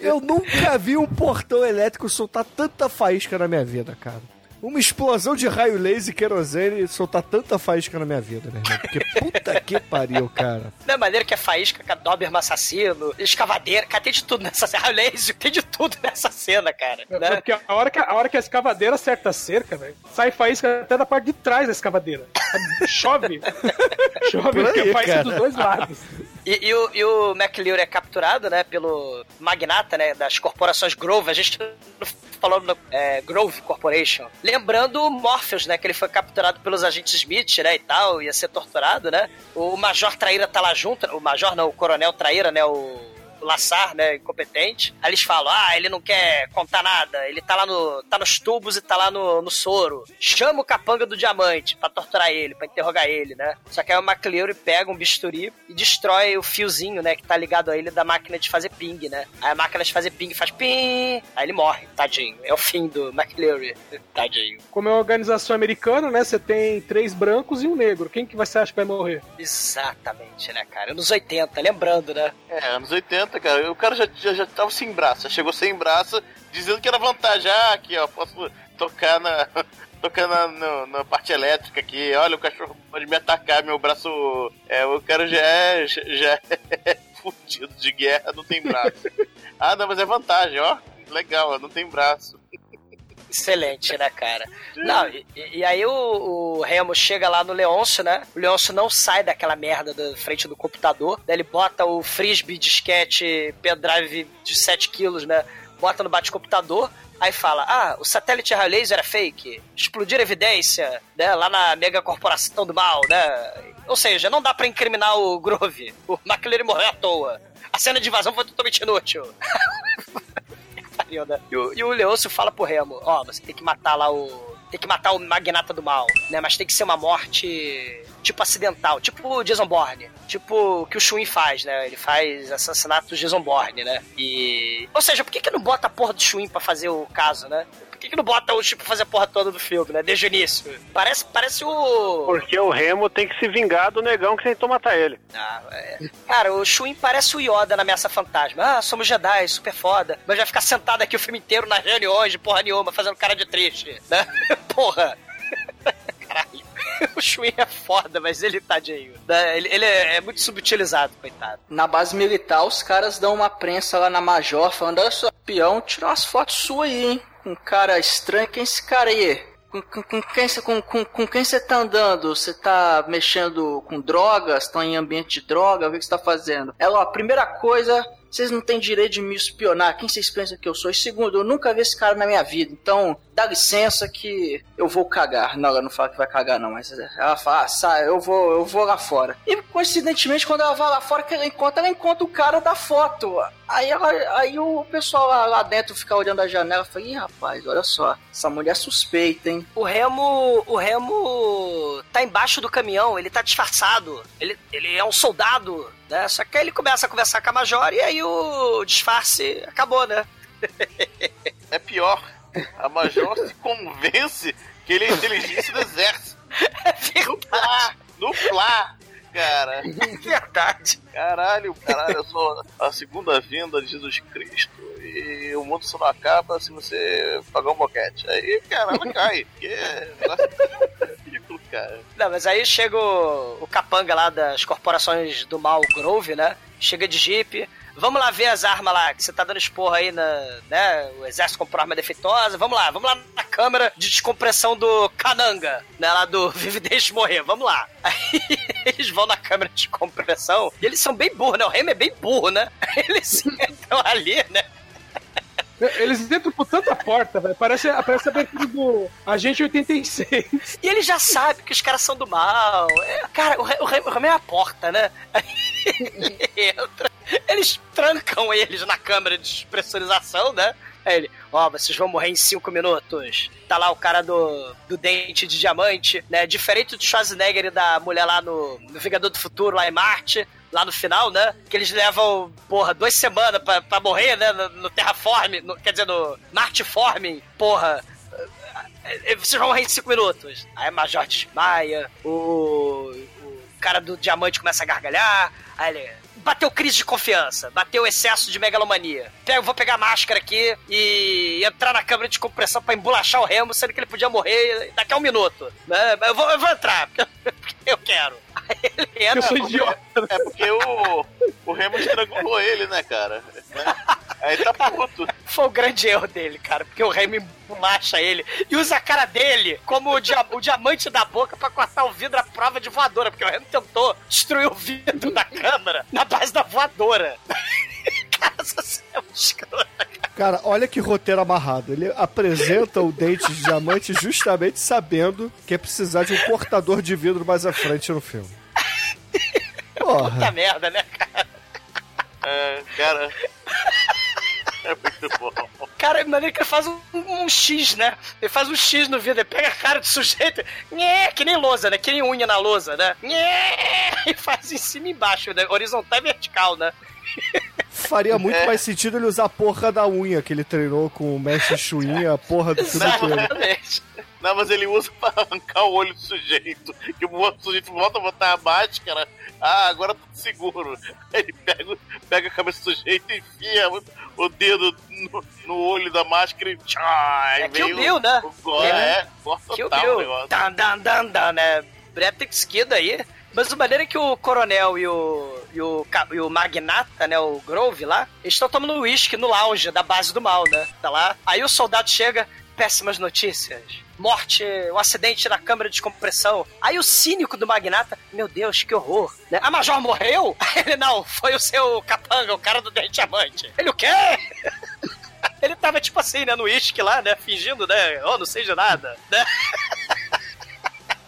Eu nunca vi um portão elétrico soltar tanta faísca na minha vida, cara. Uma explosão de raio laser e querosene soltar tanta faísca na minha vida, meu irmão. Porque puta que pariu, cara. Da maneira que é faísca, que é Doberman assassino, escavadeira, cara, tem de tudo nessa cena. Laser, tem de tudo nessa cena, cara. Né? Porque a hora, que, a hora que a escavadeira acerta a cerca, velho, sai faísca até da parte de trás da escavadeira. Chove. Chove, Por porque aí, faísca cara. dos dois lados. E, e o, e o McLeod é capturado, né, pelo magnata, né, das corporações Grove. A gente falou no é, Grove Corporation. Lembrando o Morpheus, né, que ele foi capturado pelos agentes Smith, né, e tal, ia ser torturado, né. O Major Traíra tá lá junto, o Major não, o Coronel Traíra, né, o Laçar, né, incompetente. Aí eles falam, ah, ele não quer contar nada, ele tá lá no, tá nos tubos e tá lá no, no soro. Chama o capanga do diamante pra torturar ele, pra interrogar ele, né. Só que aí o McLeod pega um bisturi e destrói o fiozinho, né, que tá ligado a ele da máquina de fazer ping, né. Aí a máquina de fazer ping faz ping, aí ele morre, tadinho. É o fim do McLeod, tadinho. Como é uma organização americana, né? Você tem três brancos e um negro. Quem que você acha que vai morrer? Exatamente, né, cara. Anos 80, lembrando, né. É, anos 80, cara. O cara já, já, já tava sem braço, já chegou sem braço, dizendo que era vantagem. Ah, aqui, ó, posso tocar na. Tocar na, no- na parte elétrica aqui, olha, o cachorro pode me atacar, meu braço. É, o cara já é. Já já é fudido de guerra, não tem braço. ah, não, mas é vantagem, ó. Legal, ó, não tem braço. Excelente, né, cara? Não, e, e aí o, o Remo chega lá no Leôncio, né? O Leôncio não sai daquela merda da frente do computador. Daí ele bota o frisbee disquete pendrive de 7 quilos, né? Bota no bate-computador. Aí fala, ah, o satélite raio laser é fake, explodir evidência, né, lá na mega corporação do mal, né? Ou seja, não dá pra incriminar o Grove. O McLaren morreu à toa. A cena de invasão foi totalmente inútil. Né? E o, e o Leôncio fala pro Remo, ó, você tem que matar lá o... Tem que matar o magnata do mal, né? Mas tem que ser uma morte tipo acidental, tipo o Jason Bourne, tipo o que o Shuin faz, né? Ele faz assassinato do Jason Bourne, né? E. Ou seja, por que, que não bota a porra do Shuin pra fazer o caso, né? Por que, que não bota o pra fazer a porra toda do filme, né? Desde o início. Parece, parece o. Porque o Remo tem que se vingar do negão que tentou matar ele. Ah, é. Cara, o Shuin parece o Yoda na Ameaça Fantasma. Ah, somos Jedi, super foda. Mas vai ficar sentado aqui o filme inteiro nas reuniões de porra nenhuma, fazendo cara de triste, né? porra. Caralho. O Shuin é foda, mas ele, tadinho. né? Ele, ele é, é muito subutilizado, coitado. Na base militar, os caras dão uma prensa lá na Major, falando: Olha só, peão, tira umas fotos suas aí, hein? Um cara estranho, quem é esse cara aí? Com, com, com quem você com, com, com quem você tá andando? Você tá mexendo com drogas? Estão em ambiente de droga? O que que você tá fazendo? Ela, ó, primeira coisa, vocês não têm direito de me espionar. Quem vocês pensam que eu sou? E segundo, eu nunca vi esse cara na minha vida. Então, dá licença que eu vou cagar. Não, ela não fala que vai cagar, não, mas ela fala, ah, sai, eu vou, eu vou lá fora. E coincidentemente, quando ela vai lá fora, que ela encontra, ela encontra o cara da foto. Aí, ela, aí o pessoal lá, lá dentro fica olhando a janela e fala, ih, rapaz, olha só, essa mulher é suspeita, hein? O Remo. O Remo tá embaixo do caminhão, ele tá disfarçado. Ele, ele é um soldado, né? Só que aí ele começa a conversar com a Major e aí o disfarce acabou, né? É pior. A Major se convence que ele é inteligência do exército. É verdade. No plá, cara. Verdade. Caralho, caralho, eu sou a segunda vinda de Jesus Cristo. E o mundo só não acaba se você pagar um boquete. Aí, caralho, cai. Porque é ridículo, cara. Não, mas aí chega o, o capanga lá das corporações do mal Grove, né? Chega de jeep. Vamos lá ver as armas lá, que você tá dando esporra aí na. né? O exército comprou arma defeituosa. Vamos lá, vamos lá na câmera de descompressão do Cananga, né? Lá do Vive Deixe Morrer. Vamos lá. Aí eles vão na câmera de descompressão e eles são bem burros, né? O Remy é bem burro, né? Eles entram ali, né? Eles entram por tanta porta, velho. Parece, parece a abertura do Agente 86. E ele já sabe que os caras são do mal. É, cara, o, o Remy é a porta, né? Aí ele entra. Eles trancam eles na câmera de despressurização, né? Aí ele, ó, vocês vão morrer em cinco minutos. Tá lá o cara do, do dente de diamante, né? Diferente do Schwarzenegger e da mulher lá no, no Vingador do Futuro, lá em Marte, lá no final, né? Que eles levam, porra, duas semanas pra, pra morrer, né? No, no Terraform, no- quer dizer, no Martiforming, porra. É, é, Vocês vão morrer em cinco minutos. Aí a Major desmaia, o, o cara do diamante começa a gargalhar, aí ele. Bateu crise de confiança, bateu excesso de megalomania. Pego, vou pegar a máscara aqui e entrar na câmara de compressão pra embolachar o Remo, sendo que ele podia morrer daqui a um minuto. Né? Eu, vou, eu vou entrar, porque eu, quero. Aí ele entra. Eu sou idiota. É porque o, o Remo estrangulou ele, né, cara? Aí tá puto. Foi o grande erro dele, cara, porque o Remy embacha ele e usa a cara dele como o, dia- o diamante da boca pra cortar o vidro à prova de voadora, porque o Remy tentou destruir o vidro da câmera na base da voadora. cara, você é um escroto. Cara, olha que roteiro amarrado. Ele apresenta o dente de diamante justamente sabendo que é precisar de um cortador de vidro mais à frente no filme. Porra. Puta merda, né, cara? É, cara. É muito bom. Cara, maneiro que ele faz um, um X, né? Ele faz um X no vidro, ele pega a cara do sujeito, nhé, que nem lousa, né? Que nem unha na lousa, né? Nhé, e faz em cima e embaixo, né? Horizontal e vertical, né? Faria muito É. mais sentido ele usar a porra da unha que ele treinou com o mestre Chuinha, a porra do. Exatamente. Não, mas ele usa pra arrancar o olho do sujeito. Que o outro sujeito volta a botar a máscara. Ah, agora tá seguro. Aí ele pega, pega a cabeça do sujeito e enfia o, o dedo no, no olho da máscara e tchá, É Kill vem Bill, o, né? O É. é, gore Kill total o Bill. Dan, dan, dan, dan, né? Breta esquida aí. Mas o maneiro é que o coronel e o, e o, e o magnata, né, o Grove lá, eles estão tomando uísque no lounge da base do mal, né? Tá lá. Aí o soldado chega, péssimas notícias. Morte, um acidente na câmara de descompressão. Aí o cínico do magnata, meu Deus, que horror. Né? A Major morreu? Ele não, foi o seu capanga, o cara do dente diamante. Ele o quê? Ele tava tipo assim, né, no uísque lá, né, fingindo, né, oh, não sei de nada, né?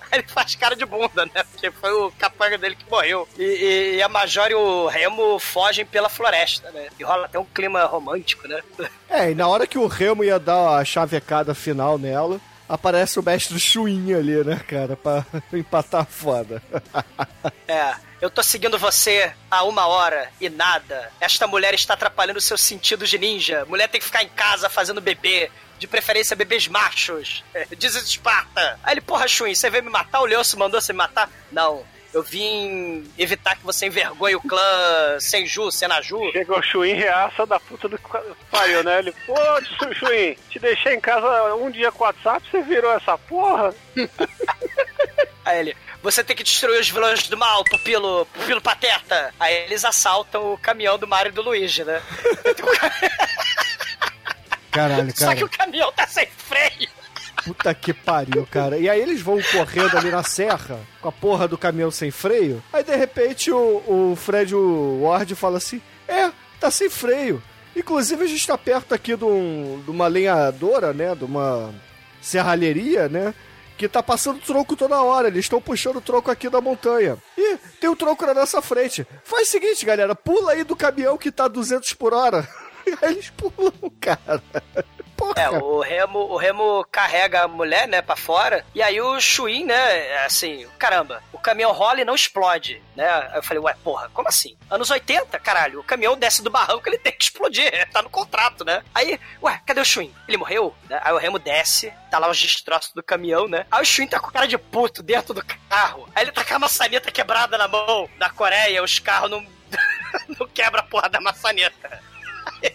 Ele faz cara de bunda, né? Porque foi o capanga dele que morreu. E, e- e a Major e o Remo fogem pela floresta, né? E rola até um clima romântico, né? É, e na hora que o Remo ia dar a chavecada final nela, aparece o mestre Chuin ali, né, cara, pra empatar foda. É, eu tô seguindo você há uma hora e nada. Esta mulher está atrapalhando seus sentidos de ninja. Mulher tem que ficar em casa fazendo bebê. De preferência, bebês machos. Diz Esparta. Aí ele, porra, Chuin, você veio me matar? O Leosso mandou você me matar? Não. Eu vim evitar que você envergonhe o clã Senju, Senaju. Chegou o Chuin reaça da puta do que pariu, né? Ele, pô, Chu- Chuin, te deixei em casa um dia com o WhatsApp, você virou essa porra? Aí ele, você tem que destruir os vilões do mal, pupilo, pupilo pateta. Aí eles assaltam o caminhão do Mario e do Luigi, né? Caralho, Só cara. que o caminhão tá sem freio. Puta que pariu, cara. E aí eles vão correndo ali na serra, com a porra do caminhão sem freio. Aí de repente o, o Fred o Ward fala assim: É, tá sem freio. Inclusive a gente tá perto aqui de, um- de uma lenhadora, né? De uma serralheria, né? Que tá passando tronco toda hora. Eles estão puxando o tronco aqui da montanha. E tem um tronco na nossa frente. Faz o seguinte, galera: pula aí do caminhão que tá 200 por hora. Aí eles pulam, cara. É, o Remo, o Remo carrega a mulher, né, pra fora, e aí o Chuin, né, assim, caramba, o caminhão rola e não explode, né? Aí eu falei, ué, porra, como assim? Anos 80, caralho, o caminhão desce do barranco, ele tem que explodir, tá no contrato, né? Aí, ué, cadê o Chuin? Ele morreu? Né? Aí o Remo desce, tá lá os destroços do caminhão, né? Aí o Chuin tá com cara de puto dentro do carro, aí ele tá com a maçaneta quebrada na mão, da Coreia, os carros não, não quebra a porra da maçaneta.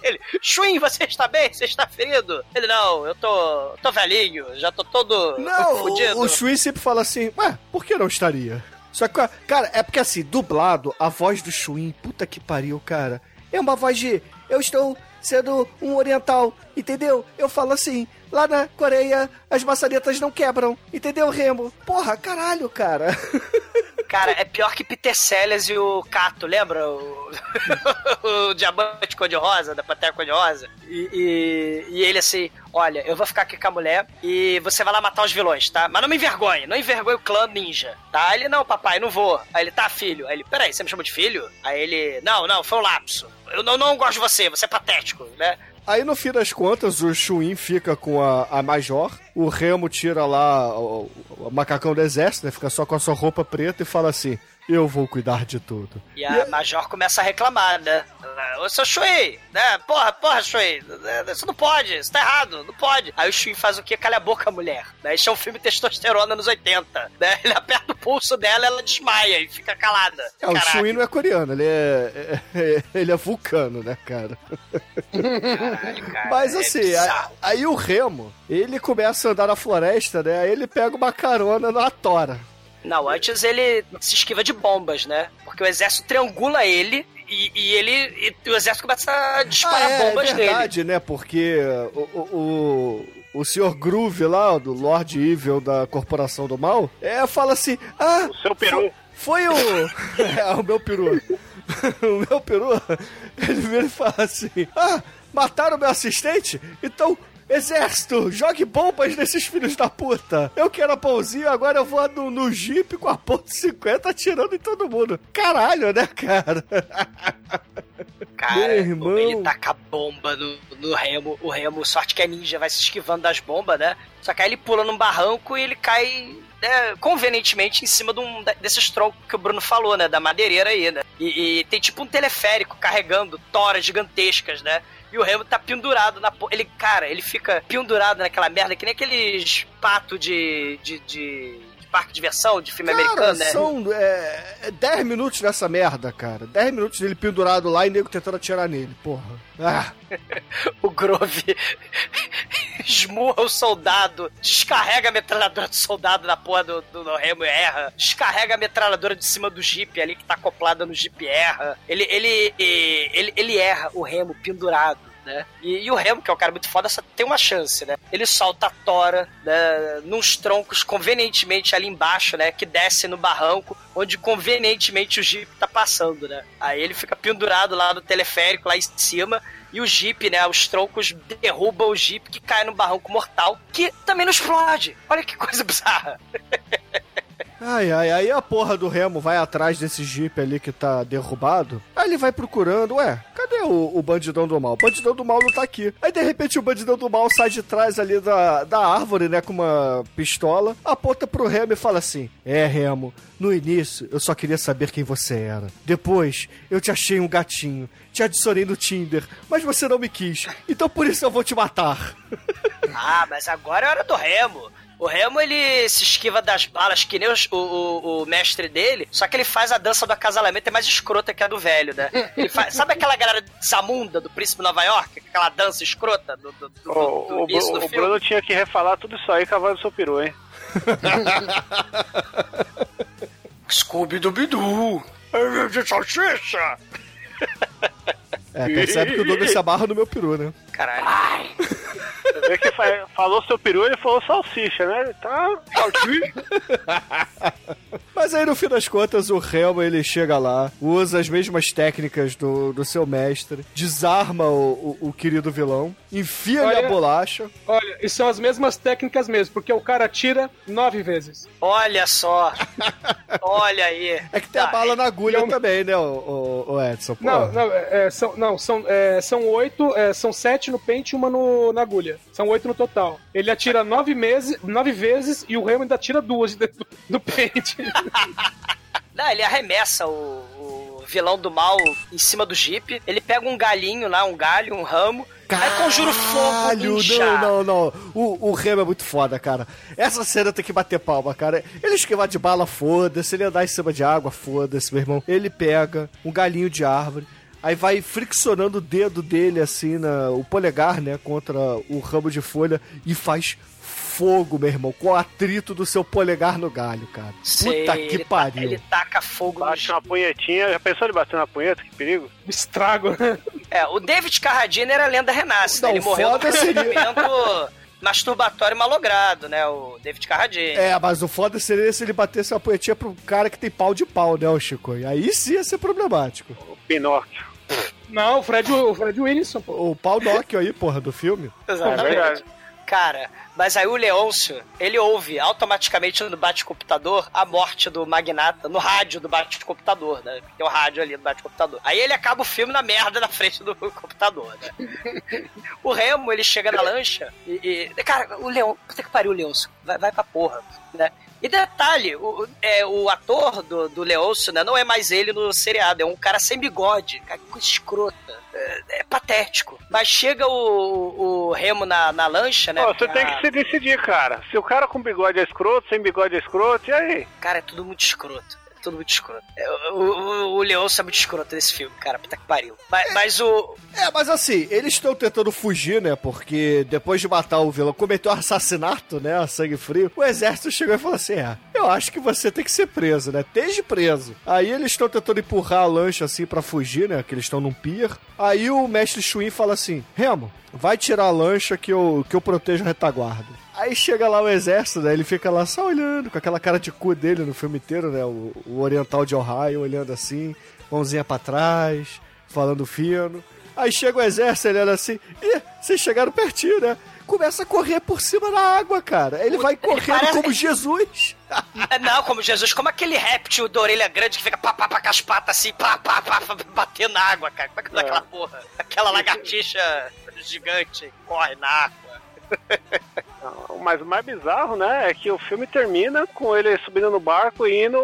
Ele, Chuin, você está bem? Você está ferido? Ele, não, eu tô, tô velhinho, já tô todo Não, fudido. o, o Shui sempre fala assim, ué, por que não estaria? Só que, cara, é porque assim, dublado, a voz do Shuin, puta que pariu, cara. É uma voz de, eu estou sendo um oriental, entendeu? Eu falo assim, lá na Coreia as maçanetas não quebram, entendeu, Remo? Porra, caralho, cara. Cara, é pior que Peter Sellers e o Cato, lembra? O, o diamante cor-de-rosa, da Pantera cor-de-rosa. E, e, e ele assim, olha, eu vou ficar aqui com a mulher e você vai lá matar os vilões, tá? Mas não me envergonhe, não envergonhe o clã ninja, tá? Aí ele, não, papai, não vou. Aí ele, tá, filho. Aí ele, peraí, você me chama de filho? Aí ele, não, não, foi um lapso. Eu não, não gosto de você, você é patético, né? Aí no fim das contas, o Chuin fica com a, a Major, o Remo tira lá o, o macacão do exército, né? Fica só com a sua roupa preta e fala assim: Eu vou cuidar de tudo. E a Major começa a reclamar, né? Ô, seu Shui, né? Porra, porra, Shui, isso não pode, isso tá errado, não pode. Aí o Shui faz o quê? Calha a boca, mulher. Né? Isso é um filme testosterona nos 80, né? Ele aperta o pulso dela, ela desmaia e fica calada. É, o. Shuin não é coreano, ele é, é- ele é vulcano, né, cara? Mas é assim, a- aí o Remo, ele começa a andar na floresta, né? Aí ele pega uma carona na Tora. Não, antes ele se esquiva de bombas, né? Porque o exército triangula ele e, e ele. E o exército começa a disparar Ah, é, bombas é nele. verdade, né? Porque o, o, o, o senhor Groove lá, do Lord Evil da Corporação do Mal, é, fala assim: Ah, o seu peru. Foi, o. é, o meu peru. o meu peru, ele vira e fala assim: Ah, mataram meu assistente? Então. Exército, jogue bombas nesses filhos da puta. Eu quero a pãozinho, agora eu vou no, no Jeep com a ponto 50 atirando em todo mundo. Caralho, né, cara? Cara, Meu irmão. ele taca a bomba no, no Remo. O Remo, sorte que é ninja, vai se esquivando das bombas, né? Só que aí ele pula num barranco e ele cai né, convenientemente em cima de um de- desses troncos que o Bruno falou, né? Da madeireira aí, né? E, e tem tipo um teleférico carregando toras gigantescas, né? E o Remo tá pendurado na. po- Ele, cara, ele fica pendurado naquela merda, que nem aqueles patos de, de, de, de parque de diversão, de filme Cara, americano, né? são é, 10 minutos nessa merda, cara. 10 minutos dele pendurado lá e nego tentando atirar nele, porra. Ah, o Grove esmurra o soldado, descarrega a metralhadora do soldado na porra do, do, do Remo e erra, descarrega a metralhadora de cima do Jeep ali que tá acoplada no Jeep erra. Ele, ele, ele, ele erra o Remo pendurado né? E, e o Remo, que é um cara muito foda, só tem uma chance, né? Ele solta a tora, né, nos troncos convenientemente ali embaixo, né? Que desce no barranco, onde convenientemente o Jeep tá passando, né? Aí ele fica pendurado lá no teleférico, lá em cima, e o Jeep, né? Os troncos derrubam o Jeep que cai no barranco mortal, que também não explode. Olha que coisa bizarra. Ai, ai, aí a porra do Remo vai atrás desse Jeep ali que tá derrubado. Aí ele vai procurando, ué, cadê o, o bandidão do mal? O bandidão do mal não tá aqui. Aí de repente o bandidão do mal sai de trás ali da, da árvore, né, com uma pistola, aponta pro Remo e fala assim: É, Remo, no início eu só queria saber quem você era. Depois eu te achei um gatinho, te adicionei no Tinder, mas você não me quis. Então por isso eu vou te matar. Ah, mas agora é hora do Remo. O Remo, ele se esquiva das balas que nem os- o, o, o mestre dele, só que ele faz a dança do acasalamento é mais escrota que a do velho, né? Ele faz, sabe aquela galera Zamunda, do Príncipe de Nova York? Aquela dança escrota do, do, do, O, do o, do o filme? Bruno tinha que refalar tudo isso aí do seu peru, hein? Scooby-Dooby-Doo! de salsicha! É, percebe que o Douglas se abarra no meu peru, né? Caralho. Você vê que fa- falou seu peru, ele falou salsicha, né? Tá. Mas aí no fim das contas o Helmo ele chega lá, usa as mesmas técnicas do, do seu mestre, desarma o, o, o querido vilão, enfia-lhe a bolacha. Olha, e são as mesmas técnicas mesmo, porque o cara atira nove vezes. Olha só! Olha aí! É que tem a bala na agulha também, né, o, o, o Edson? Pô. Não, não, é, é, são, não são, é, são oito, é, são sete no pente e uma no, na agulha. São oito no total. Ele atira nove, meses, nove vezes e o Remo ainda atira duas dentro do, do pente. Não, ele arremessa o vilão do mal em cima do Jeep. Ele pega um galinho lá, um galho, um ramo. Aí conjura o fogo Caralho, não, não, não. O, o Remo é muito foda, cara. Essa cena tem que bater palma, cara. Ele esquivar de bala, foda-se. Ele andar em cima de água, foda-se, meu irmão. Ele pega um galinho de árvore, aí vai friccionando o dedo dele, assim, na, o polegar, né, contra o ramo de folha e faz fogo, meu irmão, com o atrito do seu polegar no galho, cara. Sei, Puta ele que ta- pariu. ele taca fogo Bate uma punhetinha. Já pensou ele bater na punheta? Que perigo. Estrago, né? É, o David Carradine era a lenda renasce, né? Não, Ele morreu no seria- procedimento masturbatório malogrado, né? O David Carradine. É, mas o foda seria se ele batesse uma punhetinha pro cara que tem pau de pau, né, o Chico? E aí sim ia ser problemático. O Pinóquio. Não, o Fred, o Fred Wilson, pô. O pau Nóquio aí, porra, do filme. Exatamente. É verdade. Cara, mas aí o Leôncio, ele ouve automaticamente no bate-computador a morte do magnata, no rádio do bate-computador, né? Tem o rádio ali do bate-computador. Aí ele acaba o filme na merda na frente do computador, né? o Remo, ele chega na lancha e. e- cara, o Leão. Puta que pariu, Leôncio. Vai, vai pra porra, né? E detalhe, o, é, o ator do, do Leôncio, né, não é mais ele no seriado, é um cara sem bigode, cara, coisa escrota. É, é patético. Mas chega o, o Remo na, na lancha, né? Pô, você tem que se decidir, cara. Se o cara com bigode é escroto, sem bigode é escroto, e aí? Cara, é tudo muito escroto. É tudo muito escroto. É, O, o, o Leôncio é muito escroto nesse filme, cara. Puta que pariu. Mas, mas o. É, mas assim, eles estão tentando fugir, né? Porque depois de matar o vilão, cometeu um assassinato, né? A sangue frio. O exército chegou e falou assim: É, eu acho que você tem que ser preso, né? Esteja preso. Aí eles estão tentando empurrar a lancha assim pra fugir, né? Que eles estão num pier. Aí o mestre Chuin fala assim: Remo, vai tirar a lancha que eu, que eu protejo a retaguarda. Aí chega lá o exército, né? Ele fica lá só olhando, com aquela cara de cu dele no filme inteiro, né? O, o oriental de Ohio olhando assim, mãozinha pra trás, falando fino. Aí chega o exército olhando assim, ih, vocês chegaram pertinho, né? Começa a correr por cima da água, cara. Ele vai correndo parece- como Jesus. É, Não, como Jesus, como aquele réptil da orelha grande que fica pá, pá, pá, com as patas assim, pá, pá, pá, pá, batendo na água, cara. Como é que é aquela porra? Aquela lagartixa gigante corre na água. Mas o mais bizarro, né, é que o filme termina com ele subindo no barco e indo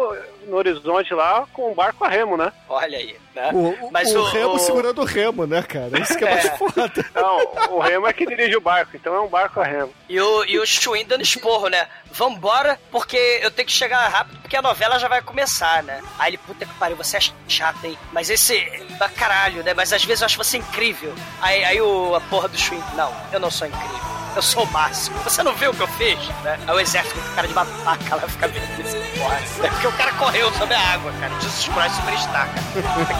no horizonte lá com o barco a remo, né? Olha aí, né? O, Mas o o- remo o- segurando o remo, né, cara? Isso que é mais É. foda. Não, o remo é que dirige o barco, então é um barco a remo. E o, e o Chuin dando esporro, né? Vambora, porque eu tenho que chegar rápido, porque a novela já vai começar, né? Aí ele, puta que pariu, você é chato, hein? Mas esse. ah, Caralho, né? Mas às vezes eu acho você incrível. Aí, aí o, a porra do Chuin, não, eu não sou incrível. Eu sou o máximo. Você não viu o que eu fiz? Né? Aí o exército com cara de babaca lá fica vendo isso porra. É porque o cara correu sobre a água, cara. Jesus Christ Superstar, cara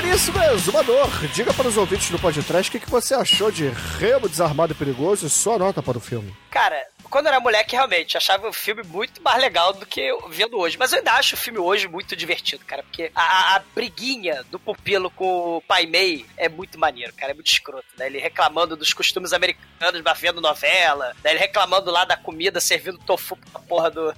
Caríssimo exumador, diga para os ouvintes do podcast o que, que você achou de Remo Desarmado e Perigoso e sua nota para o filme. Cara, quando eu era moleque, realmente, achava o filme muito mais legal do que eu vendo hoje. Mas eu ainda acho o filme hoje muito divertido, cara. Porque a, a, briguinha do pupilo com o Pai Mei é muito maneiro, cara. É muito escroto, né? Ele reclamando dos costumes americanos, vendo novela. Né? Ele reclamando lá da comida, servindo tofu pra porra do...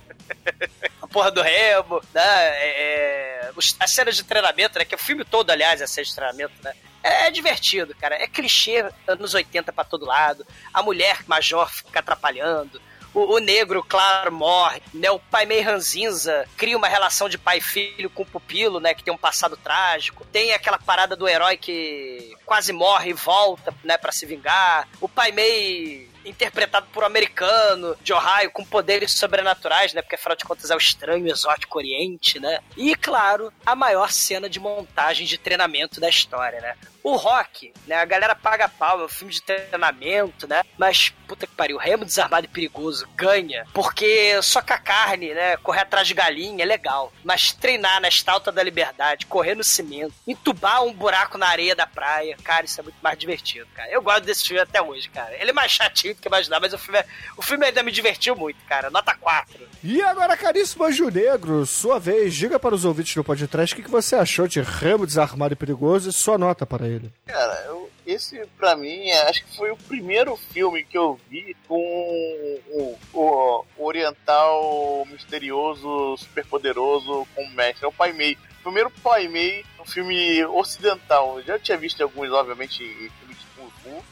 a porra do Remo, né? É, é, as cenas de treinamento, né? Que o filme todo, aliás, é cena de treinamento, né? É, é divertido, cara. É clichê anos 80 pra todo lado. A mulher major fica atrapalhando. O, o negro, claro, morre, né? O pai meio ranzinza cria uma relação de pai e filho com o pupilo, né? Que tem um passado trágico. Tem aquela parada do herói que quase morre e volta, né? Pra se vingar. O pai meio interpretado por um americano de Ohio com poderes sobrenaturais, né? Porque afinal de contas é o estranho exótico oriente, né? E claro, a maior cena de montagem de treinamento da história, né? O Rock, né? A galera paga pau, é um filme de treinamento, né? Mas, puta que pariu, Remo Desarmado e Perigoso ganha. Porque só com a carne, né? Correr atrás de galinha é legal. Mas treinar na estalta da liberdade, correr no cimento, entubar um buraco na areia da praia, cara, isso é muito mais divertido, cara. Eu gosto desse filme até hoje, cara. Ele é mais chatinho do que imaginar, mas o filme, é- o filme ainda me divertiu muito, cara. Nota 4. E agora, caríssimo Anjo Negro, sua vez, diga para os ouvintes do podcast o que, você achou de Remo Desarmado e Perigoso e sua nota para ele. Cara, eu- esse pra mim, é- acho que foi o primeiro filme que eu vi com o, o oriental misterioso, superpoderoso como mestre. É o Pai Mei. Primeiro Pai Mei, um filme ocidental. Eu já tinha visto alguns, obviamente,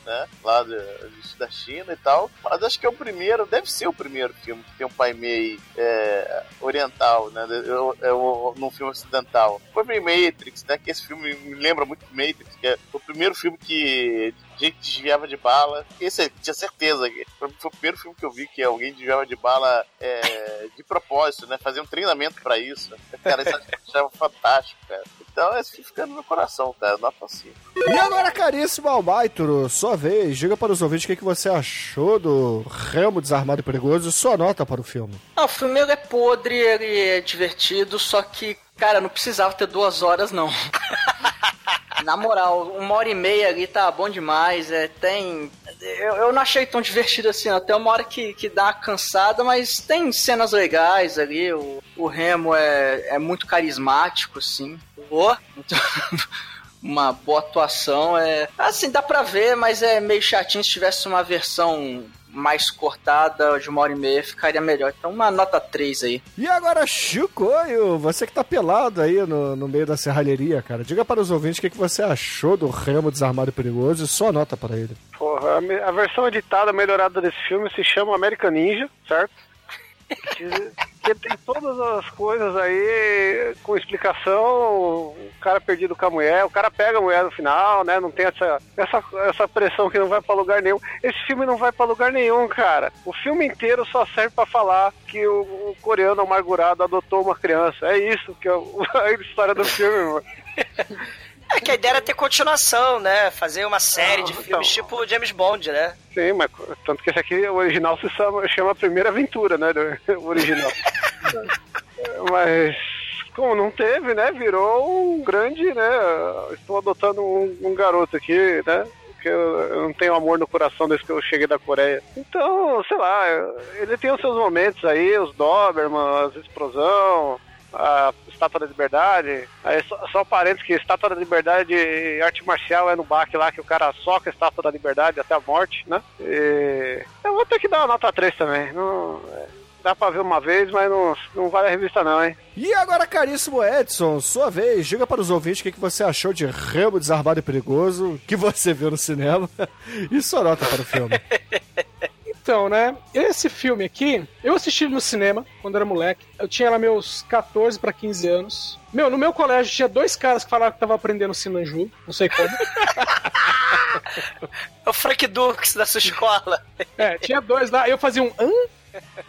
Né? Lá da, China e tal. Mas acho que é o primeiro, deve ser o primeiro filme que tem um Pai Mei é, oriental, né? Eu, eu, num filme ocidental. Foi meio Matrix, né? Que esse filme me lembra muito Matrix, que é o primeiro filme que gente desviava de bala. Esse eu tinha certeza. que Foi, foi o primeiro filme que eu vi que alguém desviava de bala é, de propósito, né? Fazia um treinamento pra isso. Cara, isso eu achava fantástico, cara. Então esse filme fica no meu coração, cara. Nota 5. E agora, caríssimo Almaitro, sua vez, diga para os ouvintes o que, que você achou do Remo Desarmado e Perigoso e sua nota para o filme. Ah, o filme é podre, ele é divertido, só que, cara, não precisava ter duas horas, não. Na moral, uma hora e meia ali tá bom demais. É, tem. Eu, eu não achei tão divertido assim, até uma hora que, que dá uma cansada, mas tem cenas legais ali. O, o Remo é, é muito carismático, assim. Oh. uma boa atuação. É, assim, dá pra ver, mas é meio chatinho. Se tivesse uma versão mais cortada, de uma hora e meia, ficaria melhor. Então, uma nota 3 aí. E agora, Chicoio, você que tá pelado aí no, no meio da serralheria, cara, diga para os ouvintes o que, que você achou do Remo Desarmado e Perigoso e sua nota para ele. Porra, a, a versão editada, melhorada desse filme se chama American Ninja, certo? Que, que tem todas as coisas aí com explicação, o cara perdido com a mulher, o cara pega a mulher no final, né? Não tem essa, essa, essa pressão que não vai pra lugar nenhum. Esse filme não vai pra lugar nenhum, cara. O filme inteiro só serve pra falar que o, o coreano amargurado adotou uma criança. É isso que é a história do filme, mano. É que a ideia era ter continuação, né? Fazer uma série de filmes tipo James Bond, né? Sim, mas tanto que esse aqui, o original se chama, chama Primeira Aventura, né? O original. mas como não teve, né? Virou um grande, né? Estou adotando um, um garoto aqui, né? Que eu, eu não tenho amor no coração desde que eu cheguei da Coreia. Então, sei lá, ele tem os seus momentos aí, os Doberman, as explosão, a Estátua da Liberdade. Aí só, só parênteses que Estátua da Liberdade e arte marcial é no baque lá que o cara soca a Estátua da Liberdade até a morte, né? E eu vou ter que dar uma nota 3 também. Não, é, dá pra ver uma vez, mas não, não vale a revista não, hein? E agora, caríssimo Edson, sua vez, diga para os ouvintes o que, que você achou de Remo Desarmado e Perigoso, que você viu no cinema, e sua nota para o filme. Então, né? Esse filme aqui, eu assisti no cinema quando era moleque. Eu tinha lá meus 14 pra 15 anos. Meu, no meu colégio tinha dois caras que falaram que estavam aprendendo Sinanju, não sei como. É o Frank Dux da sua escola. É, tinha dois lá. Eu fazia um hã?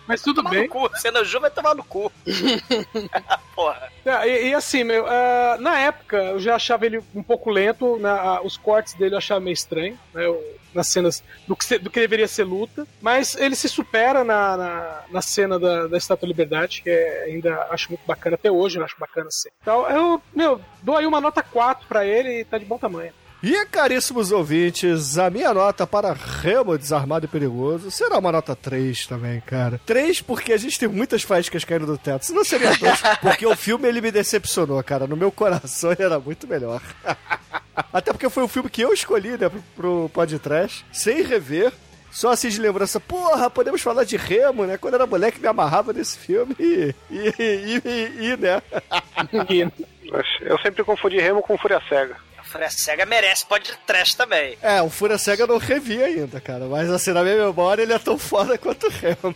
Mas tudo Tomar bem. no cu. Cena Ju vai tomar no cu. Porra. É, e, e assim, meu, ah, na época eu já achava ele um pouco lento, ah, os cortes dele eu achava meio estranho, né, eu- nas cenas do que, do que deveria ser luta, mas ele se supera na, na, na cena da, da Estátua da Liberdade, que é, ainda acho muito bacana, até hoje eu acho bacana assim. Então eu, meu, dou aí uma nota 4 pra ele e tá de bom tamanho. E, caríssimos ouvintes, a minha nota para Remo Desarmado e Perigoso será uma nota 3 também, cara. 3 porque a gente tem muitas faíscas caindo do teto. Se não seria 2, porque o filme ele me decepcionou, cara. No meu coração ele era muito melhor. Até porque foi o filme que eu escolhi, né, pro, pro podcast, sem rever. Só assim de lembrança, porra, podemos falar de Remo, né? Quando era moleque me amarrava nesse filme e. e, e, e, e né? Eu sempre confundi Remo com Fúria Cega. A Fúria Cega merece pode trash também. É, o Fúria Cega eu não revi ainda, cara. Mas assim, na minha memória ele é tão foda quanto o Remo.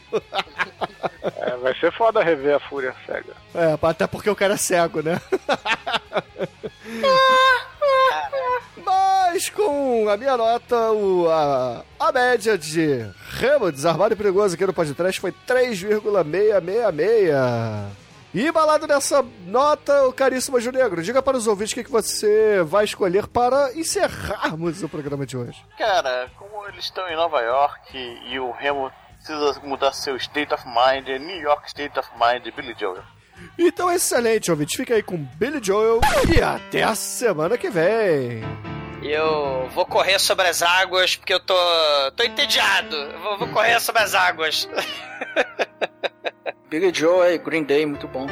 É, vai ser foda rever a Fúria Cega. É, até porque o cara é cego, né? Mas com a minha nota, o, a, a média de Remo Desarmado e Perigoso aqui no podcast foi 3,666. E balado nessa nota, o caríssimo Ju Negro, diga para os ouvintes o que, que você vai escolher para encerrarmos o programa de hoje. Cara, como eles estão em Nova York e o Remo precisa mudar seu state of mind, é New York State of Mind Billy Joel. Então, excelente, ouvinte. Fica aí com Billy Joel e até a semana que vem. Eu vou correr sobre as águas porque eu tô, tô entediado. Eu vou, vou correr sobre as águas. Billy Joe e Green Day, muito bom.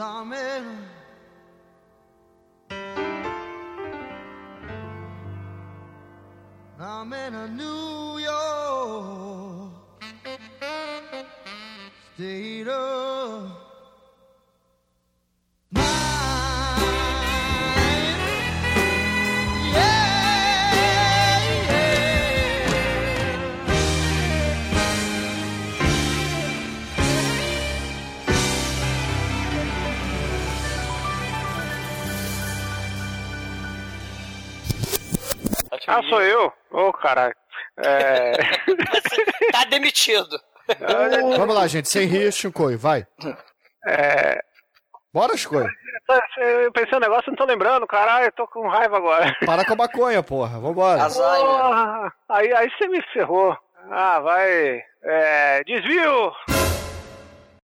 I'm Ah, sou eu? Ô, caralho. É... Tá demitido. Vamos lá, gente, sem rir, Shinkoi, vai. É... Bora, Shinkoi. Eu pensei um negócio e não tô lembrando, caralho, eu tô com raiva agora. Para com a maconha, porra, vambora. Porra, aí, aí você me ferrou. Ah, vai. É, desvio!